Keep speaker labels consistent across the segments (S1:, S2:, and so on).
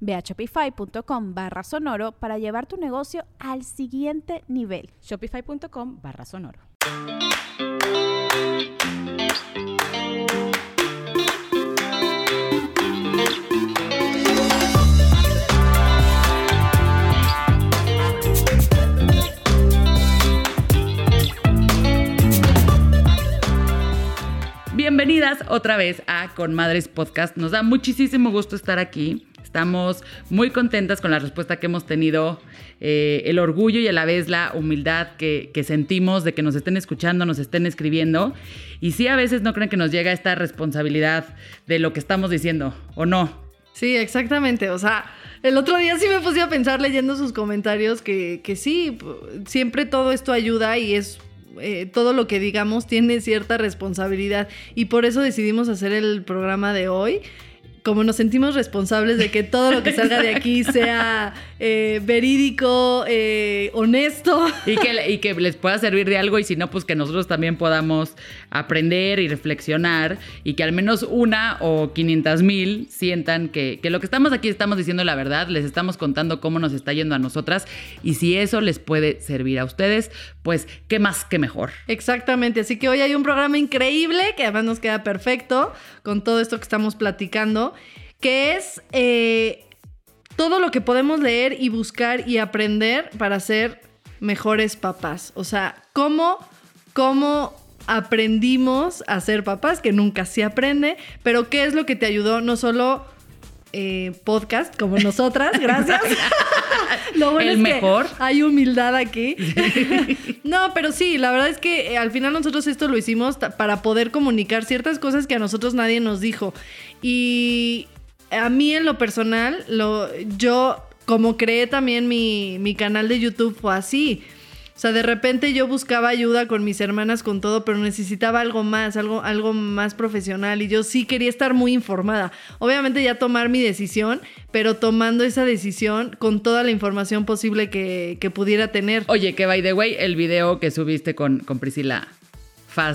S1: Ve a shopify.com barra sonoro para llevar tu negocio al siguiente nivel.
S2: Shopify.com barra sonoro. Bienvenidas otra vez a Con Madres Podcast. Nos da muchísimo gusto estar aquí. Estamos muy contentas con la respuesta que hemos tenido, eh, el orgullo y a la vez la humildad que, sentimos de que nos estén escuchando, nos estén escribiendo. Y sí, a veces no creen que nos llega esta responsabilidad de lo que estamos diciendo, ¿o no?
S3: Sí, exactamente. O sea, el otro día sí me puse a pensar leyendo sus comentarios que, que sí, siempre todo esto ayuda y es eh, todo lo que digamos tiene cierta responsabilidad y por eso decidimos hacer el programa de hoy como nos sentimos responsables de que todo lo que salga de aquí sea eh, verídico, eh, honesto.
S2: Y que, y que les pueda servir de algo y si no, pues que nosotros también podamos aprender y reflexionar y que al menos una o 500 mil sientan que, que lo que estamos aquí estamos diciendo la verdad, les estamos contando cómo nos está yendo a nosotras y si eso les puede servir a ustedes, pues qué más que mejor.
S3: Exactamente, así que hoy hay un programa increíble que además nos queda perfecto con todo esto que estamos platicando que es eh, todo lo que podemos leer y buscar y aprender para ser mejores papás. O sea, cómo, cómo aprendimos a ser papás, que nunca se aprende, pero qué es lo que te ayudó no solo eh, podcast como nosotras, gracias.
S2: lo bueno El mejor.
S3: hay humildad aquí. no, pero sí, la verdad es que eh, al final nosotros esto lo hicimos para poder comunicar ciertas cosas que a nosotros nadie nos dijo. Y a mí en lo personal, lo, yo como creé también mi, mi canal de YouTube fue así. O sea, de repente yo buscaba ayuda con mis hermanas con todo, pero necesitaba algo más, algo, algo más profesional y yo sí quería estar muy informada. Obviamente ya tomar mi decisión, pero tomando esa decisión con toda la información posible que, que pudiera tener.
S2: Oye, que by the way, el video que subiste con, con Priscila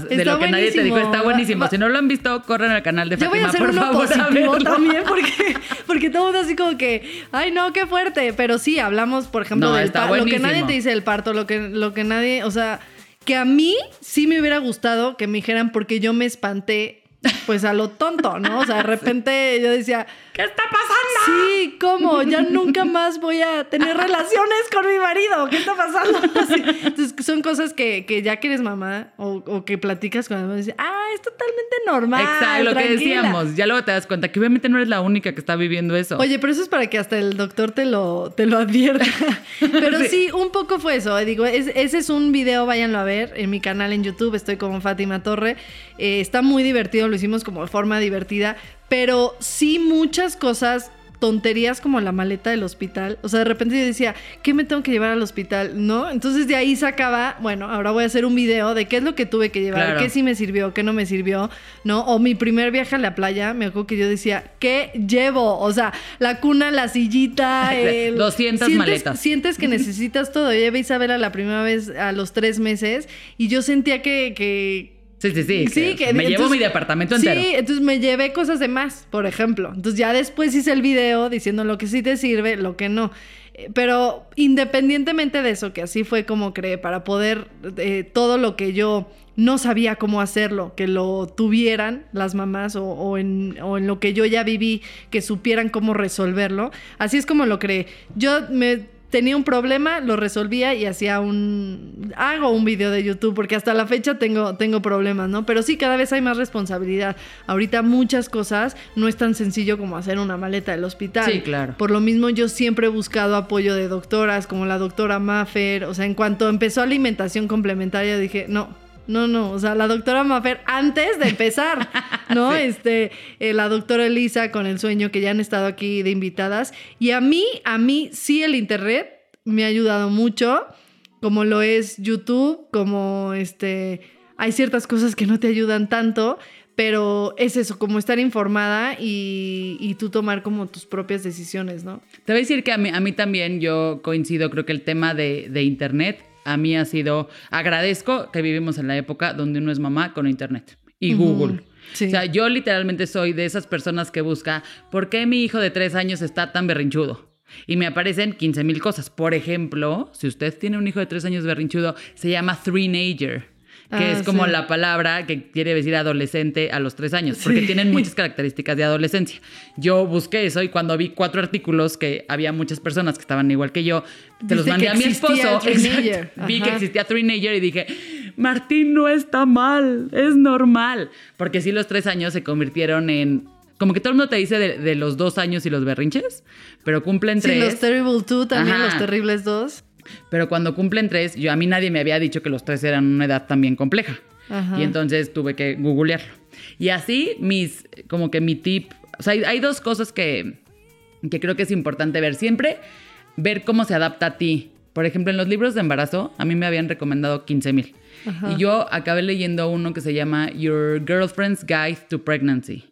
S2: de lo que nadie te dijo. Está buenísimo. Si no lo han visto, corren al canal de Fátima,
S3: Yo voy a
S2: por
S3: favor. también porque, porque todo mundo así como que, ay no, qué fuerte. Pero sí, hablamos, por ejemplo, del parto. Lo que nadie te dice del parto, lo que, lo que nadie, o sea, que a mí sí me hubiera gustado que me dijeran porque yo me espanté pues a lo tonto, ¿no? O sea, de repente yo decía,
S2: ¿qué está pasando?
S3: Sí, ¿cómo? Ya nunca más voy a tener relaciones con mi marido. ¿Qué está pasando? Entonces, son cosas que, que, ya que eres mamá o, que platicas con mamá y dices, ah, es totalmente normal.
S2: Exacto, lo que decíamos. Ya luego te das cuenta que obviamente no eres la única que está viviendo eso.
S3: Oye, pero eso es para que hasta el doctor te lo, te lo advierta. Pero sí. un poco fue eso. Eh, digo, ese es un video, váyanlo a ver en mi canal en YouTube. Estoy como Fátima Torre. Eh, está muy divertido, lo hicimos como de forma divertida, pero sí muchas cosas tonterías como la maleta del hospital. O sea, de repente yo decía, ¿qué me tengo que llevar al hospital? ¿No? Entonces de ahí sacaba, bueno, ahora voy a hacer un video de qué es lo que tuve que llevar, qué sí me sirvió, qué no me sirvió, ¿no? O mi primer viaje a la playa, me acuerdo que yo decía, ¿qué llevo? O sea, la cuna, la sillita,
S2: el... 200 maletas.
S3: Sientes que necesitas todo. Yo llevé a Isabela la primera vez a los tres meses y yo sentía que, que
S2: Sí, sí, sí. sí que, me llevo mi departamento entero.
S3: Sí, entonces me llevé cosas de más, por ejemplo. Entonces ya después hice el video diciendo lo que sí te sirve, lo que no. Eh, pero independientemente de eso, que así fue como creé, para poder eh, todo lo que yo no sabía cómo hacerlo, que lo tuvieran las mamás o, en, o, en, lo que yo ya viví, que supieran cómo resolverlo. Así es como lo creé. Yo me tenía un problema, lo resolvía y hacía un... Hago un video de YouTube porque hasta la fecha tengo, tengo problemas, ¿no? Pero sí, cada vez hay más responsabilidad. Ahorita muchas cosas no es tan sencillo como hacer una maleta del hospital.
S2: Sí, claro.
S3: Por lo mismo yo siempre he buscado apoyo de doctoras como la doctora Maffer. O sea, en cuanto empezó alimentación complementaria dije, no, no, no, o sea, la doctora Maffer antes de empezar, ¿no? Este, eh, la doctora Elisa con el sueño que ya han estado aquí de invitadas. Y a mí, a mí sí el internet me ha ayudado mucho, como lo es YouTube, como este, hay ciertas cosas que no te ayudan tanto, pero es eso, como estar informada y, y, tú tomar como tus propias decisiones, ¿no?
S2: Te voy a decir que a mí, a mí también yo coincido, creo que el tema de, de internet a mí ha sido, agradezco que vivimos en la época donde uno es mamá con internet y Google. O sea, yo literalmente soy de esas personas que busca, ¿por qué mi hijo de tres años está tan berrinchudo? Y me aparecen 15 mil cosas. Por ejemplo, si usted tiene un hijo de tres años berrinchudo, se llama three-nager que es ah, como la palabra que quiere decir adolescente a los tres años, porque tienen muchas características de adolescencia. Yo busqué eso y cuando vi cuatro artículos que había muchas personas que estaban igual que yo, te los mandé a mi esposo. vi que existía Teenager y dije, Martín no está mal, es normal. Porque sí, los tres años se convirtieron en como que todo el mundo te dice de, los dos años y los berrinches, pero cumplen tres.
S3: Sí, los Terrible Two también, los Terribles Dos.
S2: Pero cuando cumplen tres, yo a mí nadie me había dicho que los tres eran una edad también compleja. Y entonces tuve que googlearlo. Y así mis, como que mi tip, o sea, hay, dos cosas que, que creo que es importante ver siempre, ver cómo se adapta a ti. Por ejemplo, en los libros de embarazo, a mí me habían recomendado 15 mil. Y yo acabé leyendo uno que se llama Your Girlfriend's Guide to Pregnancy.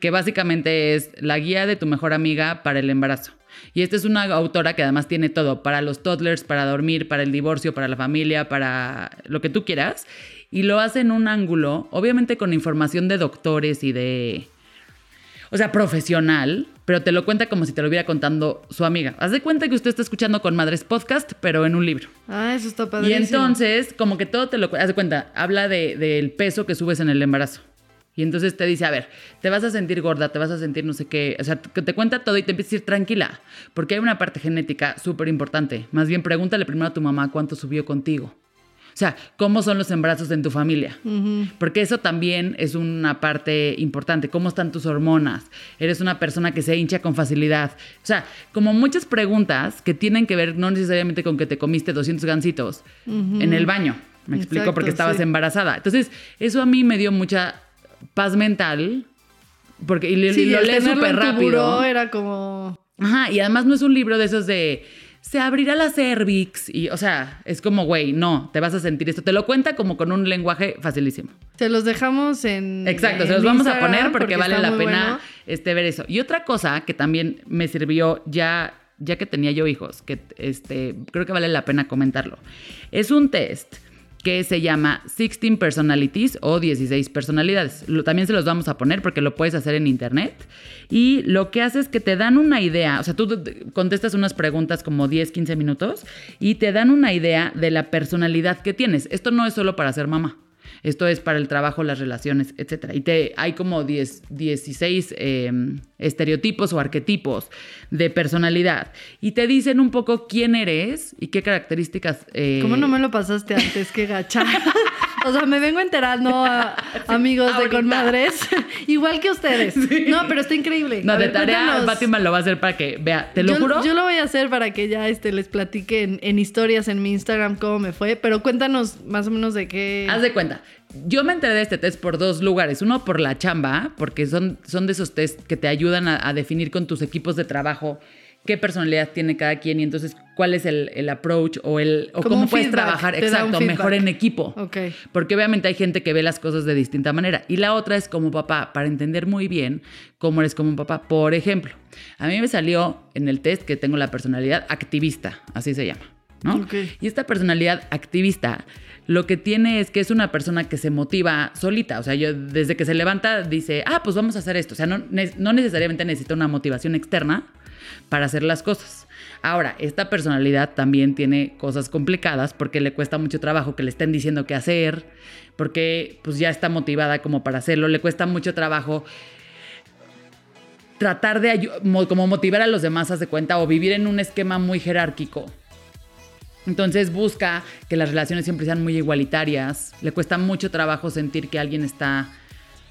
S2: Que básicamente es la guía de tu mejor amiga para el embarazo. Y esta es una autora que además tiene todo, para los toddlers, para dormir, para el divorcio, para la familia, para lo que tú quieras. Y lo hace en un ángulo, obviamente con información de doctores y de... O sea, profesional, pero te lo cuenta como si te lo hubiera contando su amiga. Haz de cuenta que usted está escuchando con Madres Podcast, pero en un libro.
S3: Ah, eso está padre.
S2: Y entonces, como que todo te lo... Haz de cuenta, habla del peso que subes en el embarazo. Y entonces te dice, a ver, te vas a sentir gorda, te vas a sentir no sé qué, o sea, te cuenta todo y te empieza a decir tranquila, porque hay una parte genética súper importante. Más bien pregúntale primero a tu mamá cuánto subió contigo. O sea, cómo son los embarazos en tu familia. Porque eso también es una parte importante. ¿Cómo están tus hormonas? ¿Eres una persona que se hincha con facilidad? O sea, como muchas preguntas que tienen que ver no necesariamente con que te comiste 200 gancitos en el baño. Me explico porque estabas embarazada. Entonces, eso a mí me dio mucha paz mental. Porque y, lo lees súper rápido.
S3: Era como.
S2: Ajá, y además no es un libro de esos de se abrirá la cervix. Y, o sea, es como, güey, no, te vas a sentir esto. Te lo cuenta como con un lenguaje facilísimo.
S3: Se los dejamos en.
S2: Exacto, se los vamos a poner porque, vale la pena este, ver eso. Y otra cosa que también me sirvió ya, ya que tenía yo hijos, que este, creo que vale la pena comentarlo. Es un test que se llama 16 Personalities o 16 personalidades. también se los vamos a poner porque lo puedes hacer en internet. Y lo que hace es que te dan una idea, o sea, tú contestas unas preguntas como 10, 15 minutos y te dan una idea de la personalidad que tienes. Esto no es solo para ser mamá. Esto es para el trabajo, las relaciones, etc. Y te, hay como 10, 16 em, estereotipos o arquetipos de personalidad. Y te dicen un poco quién eres y qué características...
S3: Eh... ¿Cómo no me lo pasaste antes? Qué gacha. O sea, me vengo enterando a amigos de Conmadres, igual que ustedes. No, pero está increíble.
S2: No, de tarea Fátima lo va a hacer para que vea, te lo juro.
S3: Yo lo voy a hacer para que ya este, les platique en, en, historias en mi Instagram cómo me fue, pero cuéntanos más o menos de qué.
S2: Haz de cuenta. Yo me enteré de este test por dos lugares. Uno por la chamba, porque son, son de esos test que te ayudan a, a definir con tus equipos de trabajo qué personalidad tiene cada quien y entonces cuál es el, approach o, el, o cómo puedes trabajar, exacto, mejor en equipo. Porque obviamente hay gente que ve las cosas de distinta manera. Y la otra es como papá, para entender muy bien cómo eres como un papá. Por ejemplo, a mí me salió en el test que tengo la personalidad activista, así se llama. ¿no? Y esta personalidad activista lo que tiene es que es una persona que se motiva solita. O sea, yo desde que se levanta dice, ah, pues vamos a hacer esto. O sea, no, no necesariamente necesita una motivación externa, para hacer las cosas. Ahora, esta personalidad también tiene cosas complicadas porque le cuesta mucho trabajo que le estén diciendo qué hacer, porque pues ya está motivada como para hacerlo, le cuesta mucho trabajo tratar de como motivar a los demás, hace cuenta, o vivir en un esquema muy jerárquico Entonces busca que las relaciones siempre sean muy igualitarias. Le cuesta mucho trabajo sentir que alguien está,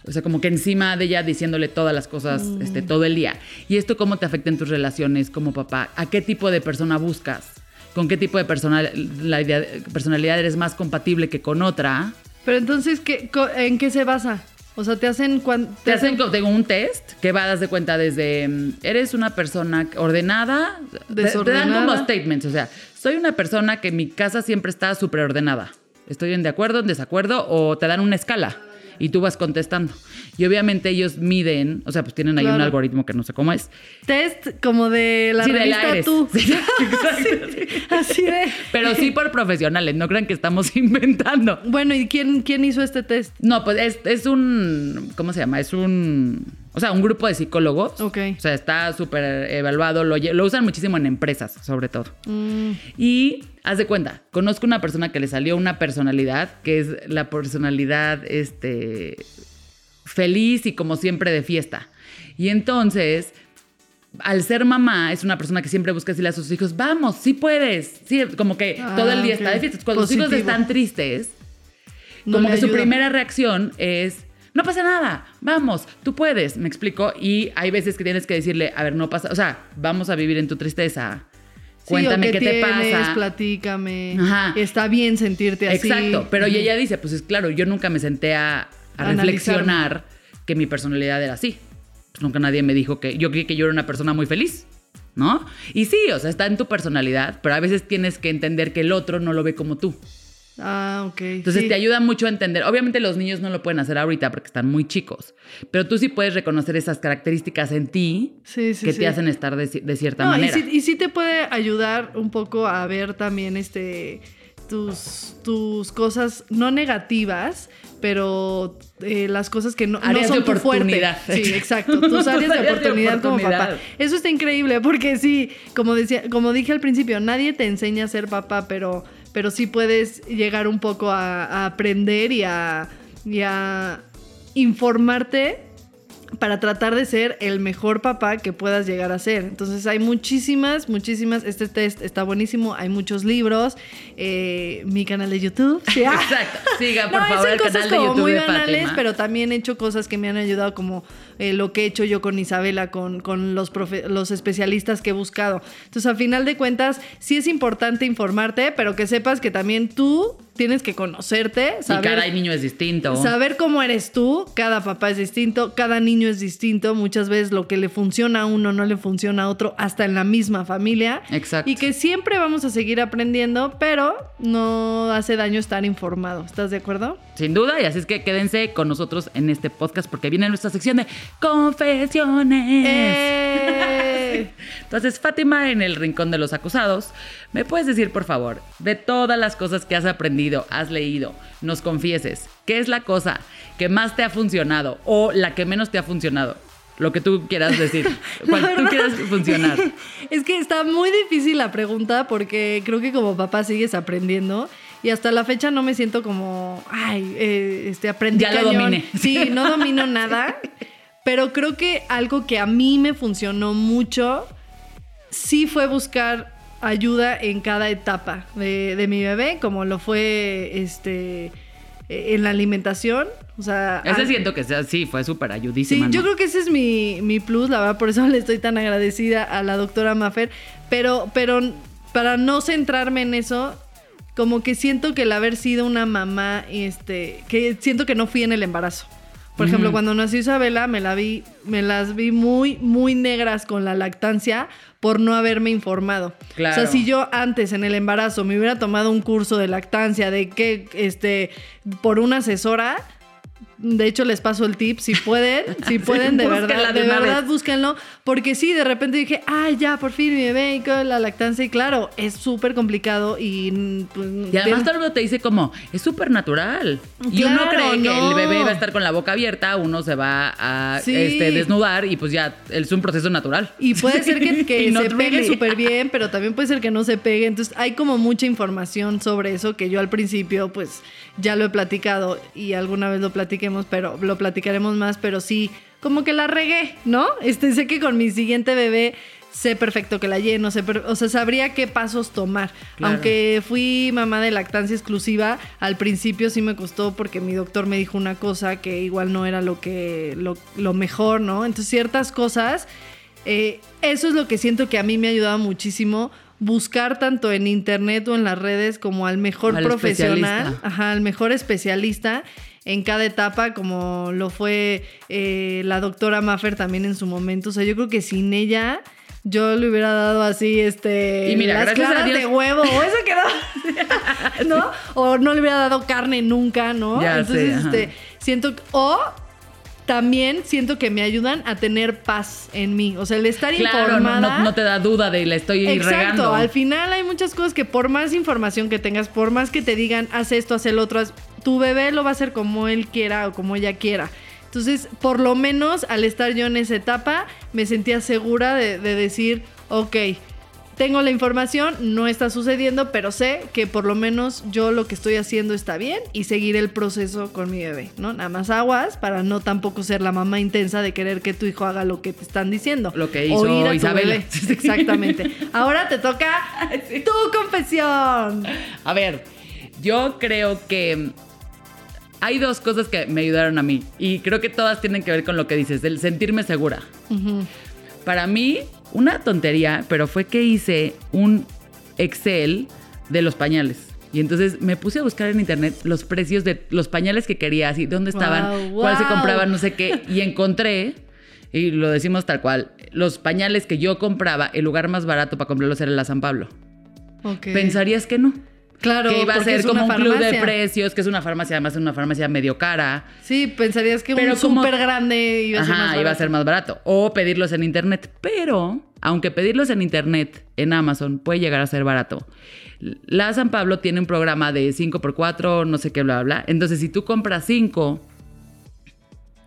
S2: o sea, como que encima de ella diciéndole todas las cosas este, todo el día. ¿Y esto cómo te afecta en tus relaciones como papá? ¿A qué tipo de persona buscas? ¿Con qué tipo de personalidad, personalidad eres más compatible que con otra?
S3: Pero entonces, ¿qué, ¿en qué se basa? O sea, te hacen... cuan-
S2: Te hacen tengo un test que va a darse cuenta desde mm, eres una persona ordenada, te- te dan
S3: Desordenada.
S2: como statements, o sea, soy una persona que mi casa siempre está súper ordenada. Estoy en de acuerdo, en desacuerdo, o te dan una escala y tú vas contestando. Y obviamente ellos miden, o sea, pues tienen ahí un algoritmo que no sé cómo es.
S3: Test como de la
S2: Sí, de la
S3: revista
S2: Eres.
S3: Tú.
S2: Sí, exacto, sí.
S3: Así de...
S2: Pero sí por profesionales, no crean que estamos inventando.
S3: Bueno, ¿y quién, quién hizo este test?
S2: No, pues es, es un. ¿Cómo se llama? Es un. O sea, un grupo de psicólogos.
S3: Ok.
S2: O sea, está súper evaluado. Lo, usan muchísimo en empresas, sobre todo.
S3: Mm,
S2: Y haz de cuenta, conozco una persona que le salió una personalidad, que es la personalidad este, feliz y como siempre de fiesta. Y entonces, al ser mamá, es una persona que siempre busca decirle a sus hijos, vamos, sí puedes. Sí, como que
S3: Ah,
S2: todo el día está de fiesta. Cuando los hijos
S3: Positivo.
S2: están tristes,
S3: no
S2: como que su primera reacción es, no pasa nada, vamos, tú puedes, me explico. Y hay veces que tienes que decirle, a ver, no pasa, o sea, vamos a vivir en tu tristeza.
S3: Sí,
S2: Cuéntame qué, te
S3: tienes,
S2: pasa.
S3: Platícame.
S2: Ajá.
S3: Está bien sentirte así.
S2: Exacto, pero
S3: Ujú.
S2: ella dice, pues es claro, yo nunca me senté a, a reflexionar que mi personalidad era así. Pues nunca nadie me dijo que yo creí que yo era una persona muy feliz, ¿no? Y sí, o sea, está en tu personalidad, pero a veces tienes que entender que el otro no lo ve como tú.
S3: Ah, ok.
S2: Entonces
S3: sí.
S2: te ayuda mucho a entender. Obviamente los niños no lo pueden hacer ahorita porque están muy chicos, pero tú sí puedes reconocer esas características en ti
S3: Sí, sí,
S2: que te hacen estar de, de cierta
S3: No, y
S2: manera.
S3: sí, y sí te puede ayudar un poco a ver también este tus, tus cosas no negativas, pero eh, las cosas que no, no
S2: Áreas de
S3: son tu fuerte.
S2: oportunidad.
S3: Sí, exacto. Tus áreas de
S2: áreas de
S3: oportunidad como papá.
S2: oportunidad.
S3: Eso está increíble porque sí, como decía, como dije al principio, nadie te enseña a ser papá, pero, pero sí puedes llegar un poco a, a aprender y a, y a informarte para tratar de ser el mejor papá que puedas llegar a ser. Entonces hay muchísimas, muchísimas, este test está buenísimo, hay muchos libros, eh, mi canal de YouTube. Sí, ah.
S2: Exacto. Siga, por
S3: No,
S2: favor, el
S3: cosas
S2: canal de
S3: como
S2: YouTube
S3: muy
S2: de
S3: banales, pero también he hecho cosas que me han ayudado, como eh, lo que he hecho yo con Isabela, con, con los, profe- los especialistas que he buscado. Entonces, a final de cuentas, sí es importante informarte, pero que sepas que también tú tienes que conocerte,
S2: Y cada niño es distinto.
S3: Saber cómo eres tú, cada papá es distinto, cada niño es distinto, muchas veces lo que le funciona a uno no le funciona a otro, hasta en la misma familia.
S2: Exacto.
S3: Y que siempre vamos a seguir aprendiendo, pero no hace daño estar informado. ¿Estás de acuerdo?
S2: Sin duda, y así es que quédense con nosotros en este podcast porque viene nuestra sección de confesiones.
S3: ¡Eh!
S2: Entonces, Fátima, en el rincón de los acusados, ¿me puedes decir, por favor, de todas las cosas que has aprendido, has leído, nos confieses, qué es la cosa que más te ha funcionado o la que menos te ha funcionado? Lo que tú quieras decir, cual
S3: La
S2: tú
S3: verdad-
S2: quieras funcionar.
S3: Es que está muy difícil la pregunta porque creo que como papá sigues aprendiendo y hasta la fecha no me siento como, ay, eh, este, aprendí
S2: Ya lo dominé.
S3: Sí, no domino nada, pero creo que algo que a mí me funcionó mucho sí fue buscar ayuda en cada etapa de, de mi bebé, como lo fue este eh, en la alimentación. O sea,
S2: Ese
S3: al-
S2: siento que sea, sí, fue súper
S3: Sí,
S2: ayudísima.
S3: yo
S2: ¿no?
S3: creo que ese es mi, mi plus, la verdad, por eso le estoy tan agradecida a la doctora Maffer. Pero, pero para no centrarme en eso, como que siento que el haber sido una mamá, este, que siento que no fui en el embarazo. Por ejemplo,
S2: Ujú.
S3: cuando nació Isabela, me la vi, me las vi muy, muy negras con la lactancia por no haberme informado.
S2: Claro.
S3: O sea, si yo antes en el embarazo me hubiera tomado un curso de lactancia de que, este, por una asesora, de hecho les paso el tip, si pueden, si pueden, de verdad,
S2: de
S3: verdad,
S2: vez.
S3: búsquenlo, porque sí, de repente dije, ay, ya, por fin mi bebé y con la lactancia, y claro, es súper complicado y... pues,
S2: Y además todo el mundo te dice como, es súper natural. y uno
S3: Claro,
S2: cree que el bebé va a estar con la boca abierta, uno se va a
S3: Sí.
S2: este, desnudar y pues ya es un proceso natural.
S3: Y puede ser que, que se pegue
S2: really.
S3: súper bien, pero también puede ser que no se pegue. Entonces hay como mucha información sobre eso que yo al principio pues ya lo he platicado y alguna vez lo platiquemos, pero lo platicaremos más, pero sí, como que la regué, ¿no? Este, sé que con mi siguiente bebé sé perfecto que la lleno, sé o sea, sabría qué pasos tomar. Aunque fui mamá de lactancia exclusiva, al principio sí me costó porque mi doctor me dijo una cosa que igual no era lo que lo, lo mejor, ¿no? Entonces ciertas cosas, eh, eso es lo que siento que a mí me ha ayudado muchísimo buscar tanto en internet o en las redes como al mejor profesional, ajá, al mejor especialista en cada etapa, como lo fue eh, la doctora Maffer también en su momento. O sea, yo creo que sin ella yo le hubiera dado así, este,
S2: y mira,
S3: las claras de huevo, o eso quedó, ¿no? O no le hubiera dado carne nunca, ¿no? Entonces, este, siento, o también siento que me ayudan a tener paz en mí. O sea, el estar informada.
S2: No, no, te da duda de la estoy
S3: Exacto. Al final hay muchas cosas que por más información que tengas, por más que te digan, haz esto, haz el otro, tu bebé lo va a hacer como él quiera o como ella quiera. Entonces, por lo menos al estar yo en esa etapa, me sentía segura de, de decir, ok, tengo la información, no está sucediendo, pero sé que por lo menos yo lo que estoy haciendo está bien y seguir el proceso con mi bebé, ¿no? Nada más aguas para no tampoco ser la mamá intensa de querer que tu hijo haga lo que te están diciendo.
S2: Lo que hizo Isabel.
S3: Exactamente. Ahora te toca tu confesión.
S2: A ver, yo creo que hay dos cosas que me ayudaron a mí y creo que todas tienen que ver con lo que dices, el sentirme segura. Para mí, una tontería, pero fue que hice un Excel de los pañales. Y entonces me puse a buscar en internet los precios de los pañales que quería, así, dónde estaban, cuáles se compraban, no sé qué. Y encontré, y lo decimos tal cual, los pañales que yo compraba, el lugar más barato para comprarlos era la San Pablo. Pensarías que no.
S3: Claro,
S2: que iba a ser como un club de precios, que es una farmacia, además es una farmacia medio cara.
S3: Sí, pensarías que un súper grande iba a ser más barato.
S2: iba a ser más barato. O pedirlos en internet. Pero, aunque pedirlos en internet, en Amazon, puede llegar a ser barato. La San Pablo tiene un programa de 5x4, no sé qué, bla, bla, bla. Entonces, si tú compras 5,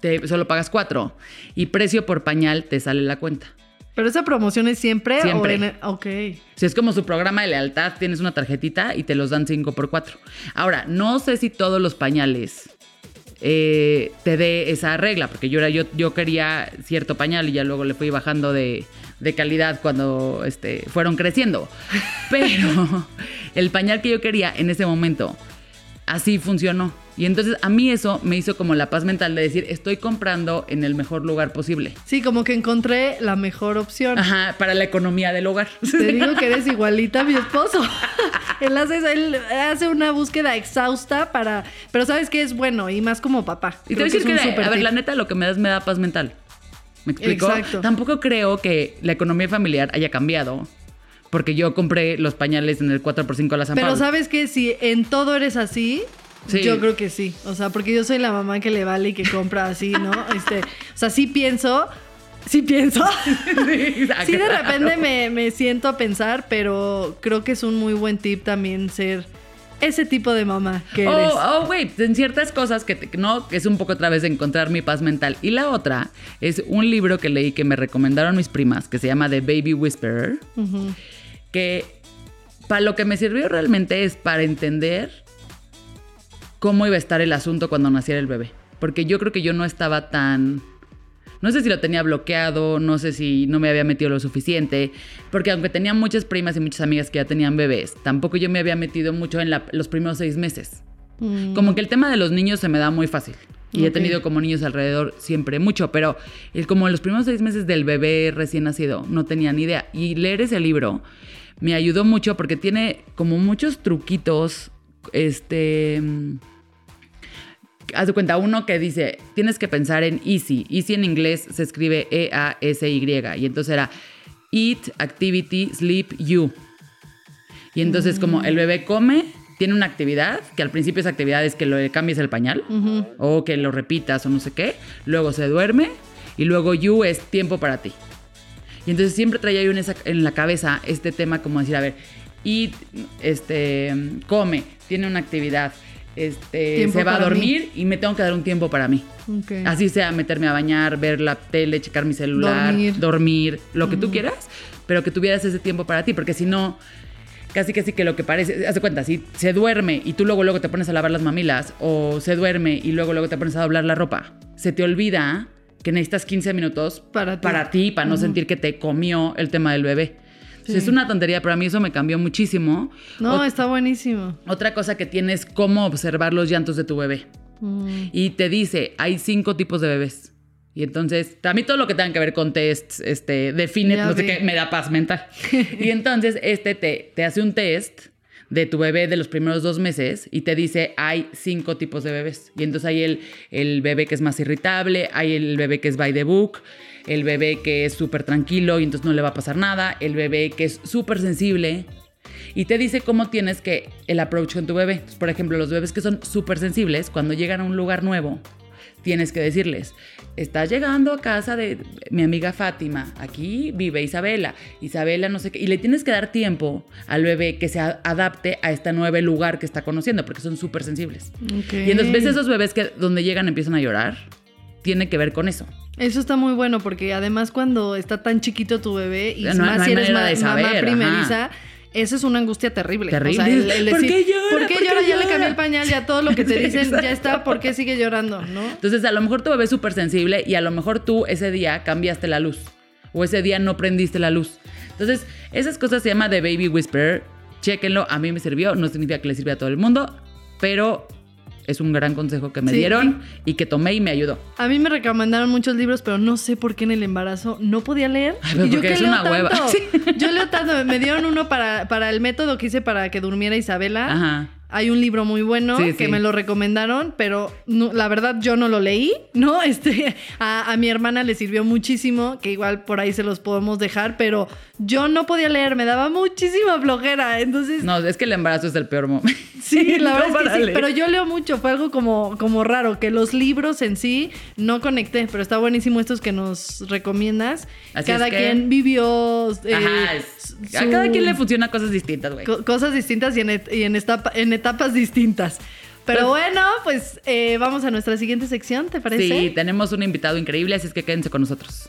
S2: te, solo pagas 4. Y precio por pañal te sale la cuenta.
S3: ¿Pero esa promoción es siempre?
S2: Siempre.
S3: Ok.
S2: Si es como su programa de lealtad, tienes una tarjetita y te los dan 5 por 4 Ahora, no sé si todos los pañales eh, te dé esa regla, porque yo, era, yo, yo quería cierto pañal y ya luego le fui bajando de, de calidad cuando este, fueron creciendo. Pero el pañal que yo quería en ese momento, así funcionó. Y entonces a mí eso me hizo como la paz mental de decir, estoy comprando en el mejor lugar posible.
S3: Sí, como que encontré la mejor opción.
S2: Ajá, para la economía del hogar.
S3: Te digo que eres igualita a mi esposo. él, hace, él hace una búsqueda exhausta para... Pero sabes que es bueno y más como papá.
S2: Y te voy a decir que, a ver, la neta lo que me das me da paz mental. ¿Me explico? Exacto. Tampoco creo que la economía familiar haya cambiado porque yo compré los pañales en el 4x5 a la San
S3: Pero sabes que si en todo eres así, yo creo que sí. O sea, porque yo soy la mamá que le vale y que compra así, ¿no? Este, o sea, sí pienso. Sí pienso. sí, de repente me, siento a pensar, pero creo que es un muy buen tip también ser ese tipo de mamá que
S2: oh,
S3: eres.
S2: Oh, wait, en ciertas cosas que no, que es un poco otra vez de encontrar mi paz mental. Y la otra es un libro que leí que me recomendaron mis primas, que se llama The Baby Whisperer, que para lo que me sirvió realmente es para entender cómo iba a estar el asunto cuando naciera el bebé. Porque yo creo que yo no estaba tan... No sé si lo tenía bloqueado, no sé si no me había metido lo suficiente, porque aunque tenía muchas primas y muchas amigas que ya tenían bebés, tampoco yo me había metido mucho en los primeros seis meses. Mm. Como que el tema de los niños se me da muy fácil. Y he tenido como niños alrededor siempre mucho, pero el, como los primeros seis meses del bebé recién nacido, no tenía ni idea. Y leer ese libro me ayudó mucho porque tiene como muchos truquitos, este haz de cuenta, uno que dice, tienes que pensar en easy. Easy en inglés se escribe E-A-S-Y. Y entonces era eat, activity, sleep, you. Y entonces como el bebé come, tiene una actividad, que al principio esa actividad es que le cambies el pañal o que lo repitas o no sé qué. Luego se duerme y luego you es tiempo para ti. Y entonces siempre traía yo en, en la cabeza este tema como decir, a ver, eat, este, come, tiene una actividad este, se va a dormir y me tengo que dar un tiempo para mí. Así sea meterme a bañar, ver la tele, checar mi celular, dormir, lo que tú quieras, pero que tuvieras ese tiempo para ti, porque si no, casi casi que lo que parece, haz de cuenta, si se duerme y tú luego luego te pones a lavar las mamilas o se duerme y luego luego te pones a doblar la ropa, se te olvida que necesitas 15 minutos
S3: Para ti.
S2: para ti, para no sentir que te comió el tema del bebé. O sea, Es una tontería, pero a mí eso me cambió muchísimo.
S3: No,
S2: Ot-
S3: está buenísimo.
S2: otra cosa que tienes cómo observar los llantos de tu bebé.
S3: Mm.
S2: Y te dice, hay cinco tipos de bebés. Y entonces, a mí todo lo que tenga que ver con tests, este, define,
S3: Ya
S2: no sé
S3: vi.
S2: qué, me da paz mental. y entonces, este te, te hace un test de tu bebé de los primeros dos meses y te dice, hay cinco tipos de bebés. Y entonces hay el, el bebé que es más irritable, hay el bebé que es by the book, el bebé que es súper tranquilo y entonces no le va a pasar nada, el bebé que es súper sensible, y te dice cómo tienes que el approach con tu bebé. Entonces, por ejemplo, los bebés que son súper sensibles, cuando llegan a un lugar nuevo, tienes que decirles, estás llegando a casa de mi amiga Fátima, aquí vive Isabela, Isabela no sé qué, y le tienes que dar tiempo al bebé que se adapte a este nuevo lugar que está conociendo, porque son súper sensibles.
S3: Ok.
S2: Y entonces ves esos bebés que donde llegan empiezan a llorar, tiene que ver con eso.
S3: Eso está muy bueno porque además cuando está tan chiquito tu bebé y
S2: No- no
S3: más
S2: hay
S3: si eres ma-
S2: de
S3: mamá
S2: saber,
S3: primeriza, eso es una angustia terrible.
S2: Terrible.
S3: O sea, el- el
S2: ¿Por qué llora?
S3: ¿Por qué
S2: ¿Por qué
S3: llora? Ya le cambié el pañal, ya todo lo que te dicen
S2: exacto.
S3: ya está, ¿por qué sigue llorando? ¿No?
S2: Entonces, a lo mejor tu bebé es súper sensible y a lo mejor tú ese día cambiaste la luz o ese día no prendiste la luz. Entonces, esas cosas se llama The Baby Whisperer. Chéquenlo, a mí me sirvió, no significa que le sirve a todo el mundo, pero es un gran consejo que me
S3: Sí.
S2: dieron y que tomé y me ayudó.
S3: A mí me recomendaron muchos libros, pero no sé por qué en el embarazo no podía leer.
S2: Ay, pero
S3: y yo que
S2: es
S3: leo
S2: una hueva. Sí.
S3: Yo leo tanto. Me dieron uno para, para el método que hice para que durmiera Isabela.
S2: Ajá.
S3: Hay un libro muy bueno
S2: Sí,
S3: que
S2: sí.
S3: me lo recomendaron, pero no- la verdad yo no lo leí, ¿no? Este, a, a mi hermana le sirvió muchísimo, que igual por ahí se los podemos dejar, pero yo no podía leer, me daba muchísima flojera. Entonces,
S2: No, es que el embarazo es el peor momento.
S3: Sí, la
S2: No
S3: verdad es que sí,
S2: leer.
S3: pero yo leo mucho, fue algo como, como raro, que los libros en sí no conecté, pero está buenísimo estos que nos recomiendas.
S2: Así
S3: cada
S2: es que-
S3: quien vivió eh,
S2: Ajá.
S3: su-
S2: A cada quien le funcionan cosas distintas, güey.
S3: co- cosas distintas y en, et- y en, etapa- en etapas distintas. Pero
S2: Pues-
S3: bueno, pues eh, vamos a nuestra siguiente sección, ¿te parece?
S2: Sí, tenemos un invitado increíble, así es que quédense con nosotros.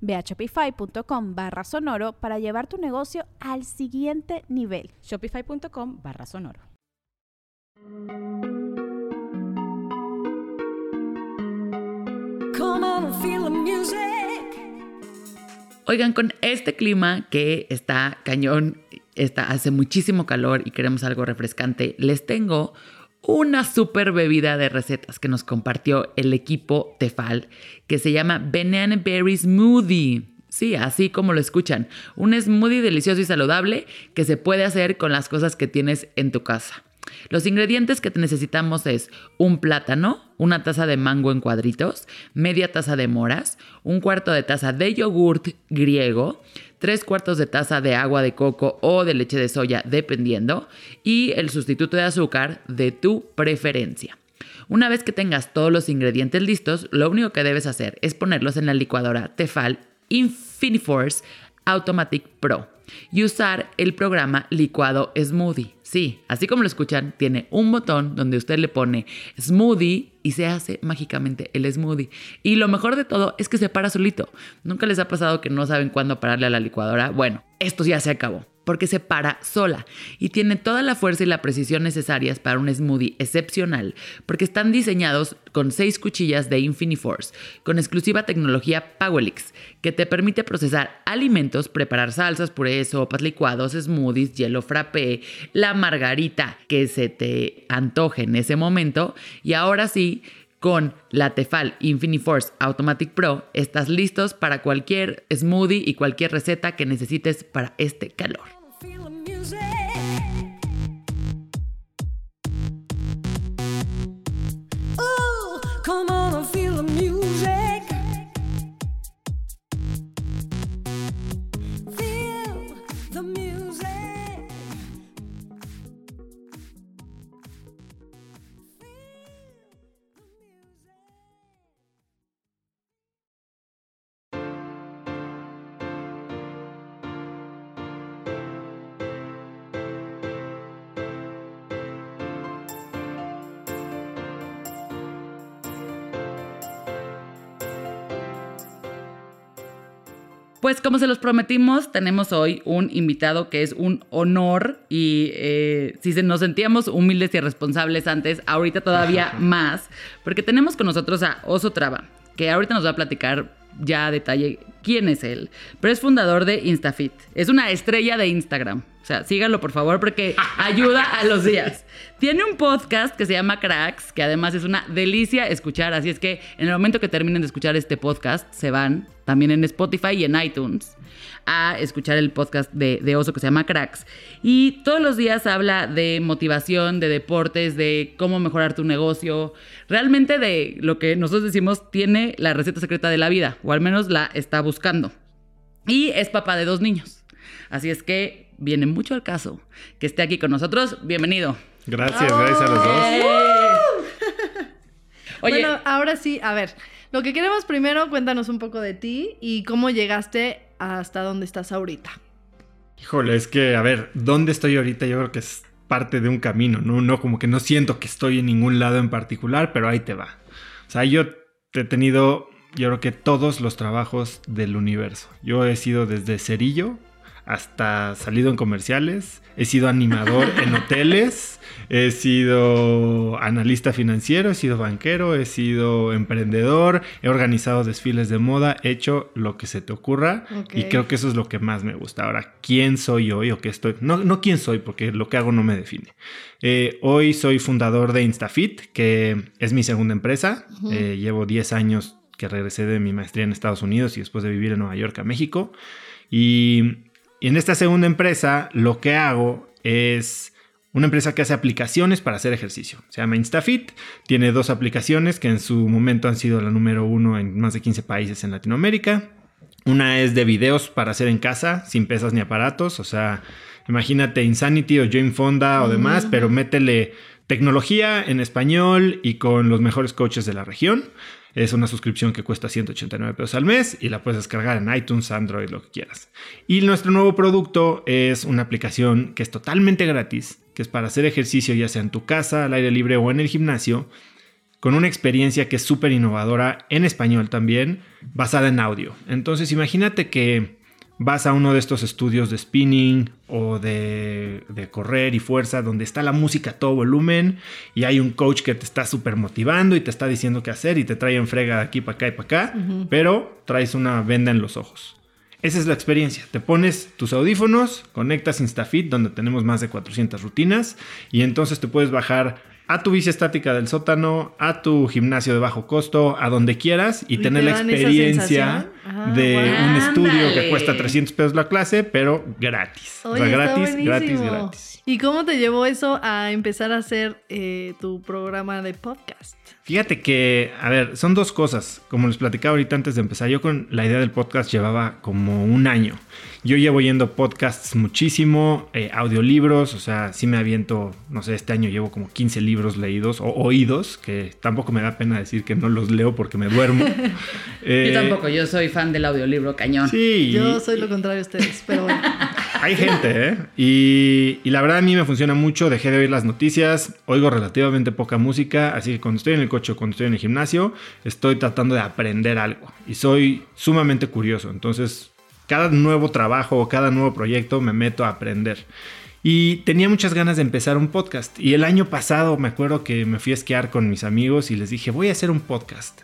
S1: Ve a shopify.com barra sonoro para llevar tu negocio al siguiente nivel.
S4: Shopify.com barra sonoro.
S5: Come on and feel the music.
S2: Oigan, con este clima que está cañón, está, hace muchísimo calor y queremos algo refrescante, les tengo una super bebida de recetas que nos compartió el equipo Tefal, que se llama Banana Berry Smoothie. Sí, así como lo escuchan, un smoothie delicioso y saludable que se puede hacer con las cosas que tienes en tu casa. Los ingredientes que necesitamos es un plátano, una taza de mango en cuadritos, media taza de moras, un cuarto de taza de yogurt griego, tres cuartos de taza de agua de coco o de leche de soya, dependiendo, y el sustituto de azúcar de tu preferencia. Una vez que tengas todos los ingredientes listos, lo único que debes hacer es ponerlos en la licuadora Tefal Infiniforce Automatic Pro y usar el programa licuado smoothie. Sí, así como lo escuchan, tiene un botón donde usted le pone smoothie y se hace mágicamente el smoothie. Y lo mejor de todo es que se para solito. ¿Nunca les ha pasado que no saben cuándo pararle a la licuadora? Bueno, esto ya se acabó. Porque se para sola y tiene toda la fuerza y la precisión necesarias para un smoothie excepcional, porque están diseñados con seis cuchillas de Infiniforce, con exclusiva tecnología Powelix, que te permite procesar alimentos, preparar salsas, purés, sopas, licuados, smoothies, hielo frappé, la margarita que se te antoje en ese momento, y ahora sí, con la Tefal Infiniforce Automatic Pro estás listos para cualquier smoothie y cualquier receta que necesites para este calor. Josie. Pues como se los prometimos, tenemos hoy un invitado que es un honor y eh, si nos sentíamos humildes y responsables antes, ahorita todavía más, porque tenemos con nosotros a Oso Traba, que ahorita nos va a platicar ya detalle quién es él, pero es fundador de InstaFit. Es una estrella de Instagram. O sea, síganlo por favor porque ayuda a los días. Tiene un podcast que se llama Cracks, que además es una delicia escuchar. Así es que en el momento que terminen de escuchar este podcast, se van también en Spotify y en iTunes a escuchar el podcast de, Oso que se llama Cracks. Y todos los días habla de motivación, de deportes, de cómo mejorar tu negocio. Realmente de lo que nosotros decimos tiene la receta secreta de la vida, o al menos la está buscando. Y es papá de dos niños. Así es que viene mucho al caso que esté aquí con nosotros. Bienvenido.
S5: Gracias, gracias a los dos.
S3: Oye, bueno, ahora sí, a ver, lo que queremos primero, cuéntanos un poco de ti y cómo llegaste hasta donde estás ahorita.
S5: Híjole, es que, a ver, ¿dónde estoy ahorita? Yo creo que es parte de un camino, ¿no? No, como que no siento que estoy en ningún lado en particular, pero ahí te va. O sea, yo he tenido, yo creo que todos los trabajos del universo. Yo he sido desde cerillo hasta salido en comerciales, he sido animador en hoteles, he sido analista financiero, he sido banquero, he sido emprendedor, he organizado desfiles de moda, he hecho lo que se te ocurra y creo que eso es lo que más me gusta. Ahora, ¿quién soy hoy o qué estoy? No, no quién soy porque lo que hago no me define. Eh, hoy soy fundador de InstaFit, que es mi segunda empresa. Eh, llevo 10 años que regresé de mi maestría en Estados Unidos y después de vivir en Nueva York a México. Y y en esta segunda empresa lo que hago es una empresa que hace aplicaciones para hacer ejercicio. Se llama InstaFit. Tiene dos aplicaciones que en su momento han sido la número uno en más de 15 países en Latinoamérica. Una es de videos para hacer en casa, sin pesas ni aparatos. O sea, imagínate Insanity o Jane Fonda o demás, pero métele tecnología en español y con los mejores coaches de la región. Es una suscripción que cuesta 189 pesos al mes y la puedes descargar en iTunes, Android, lo que quieras. Y nuestro nuevo producto es una aplicación que es totalmente gratis, que es para hacer ejercicio ya sea en tu casa, al aire libre o en el gimnasio, con una experiencia que es súper innovadora en español también, basada en audio. Entonces imagínate que vas a uno de estos estudios de spinning o de, correr y fuerza donde está la música a todo volumen y hay un coach que te está súper motivando y te está diciendo qué hacer y te trae en frega de aquí para acá y para acá, pero traes una venda en los ojos. Esa es la experiencia. Te pones tus audífonos, conectas InstaFit donde tenemos más de 400 rutinas y entonces te puedes bajar a tu bici estática del sótano, a tu gimnasio de bajo costo, a donde quieras y, tener la experiencia ah, de un estudio que cuesta 300 pesos la clase, pero gratis. o sea, gratis, gratis, gratis.
S3: ¿Y cómo te llevó eso a empezar a hacer eh, tu programa de podcast?
S5: Fíjate que, a ver, son dos cosas. Como les platicaba ahorita antes de empezar, yo con la idea del podcast llevaba como un año. Yo llevo yendo podcasts muchísimo, eh, audiolibros, o sea, sí me aviento, no sé, este año llevo como 15 libros leídos o oídos, que tampoco me da pena decir que no los leo porque me duermo.
S2: yo tampoco, yo soy fan del audiolibro cañón.
S3: Sí. Yo soy lo contrario a ustedes, pero bueno.
S5: Hay gente, ¿eh? Y, la verdad a mí me funciona mucho, dejé de oír las noticias, oigo relativamente poca música, así que cuando estoy en el coche o cuando estoy en el gimnasio, estoy tratando de aprender algo y soy sumamente curioso, entonces cada nuevo trabajo o cada nuevo proyecto me meto a aprender. Y tenía muchas ganas de empezar un podcast. Y el año pasado me acuerdo que me fui a esquiar con mis amigos y les dije, voy a hacer un podcast.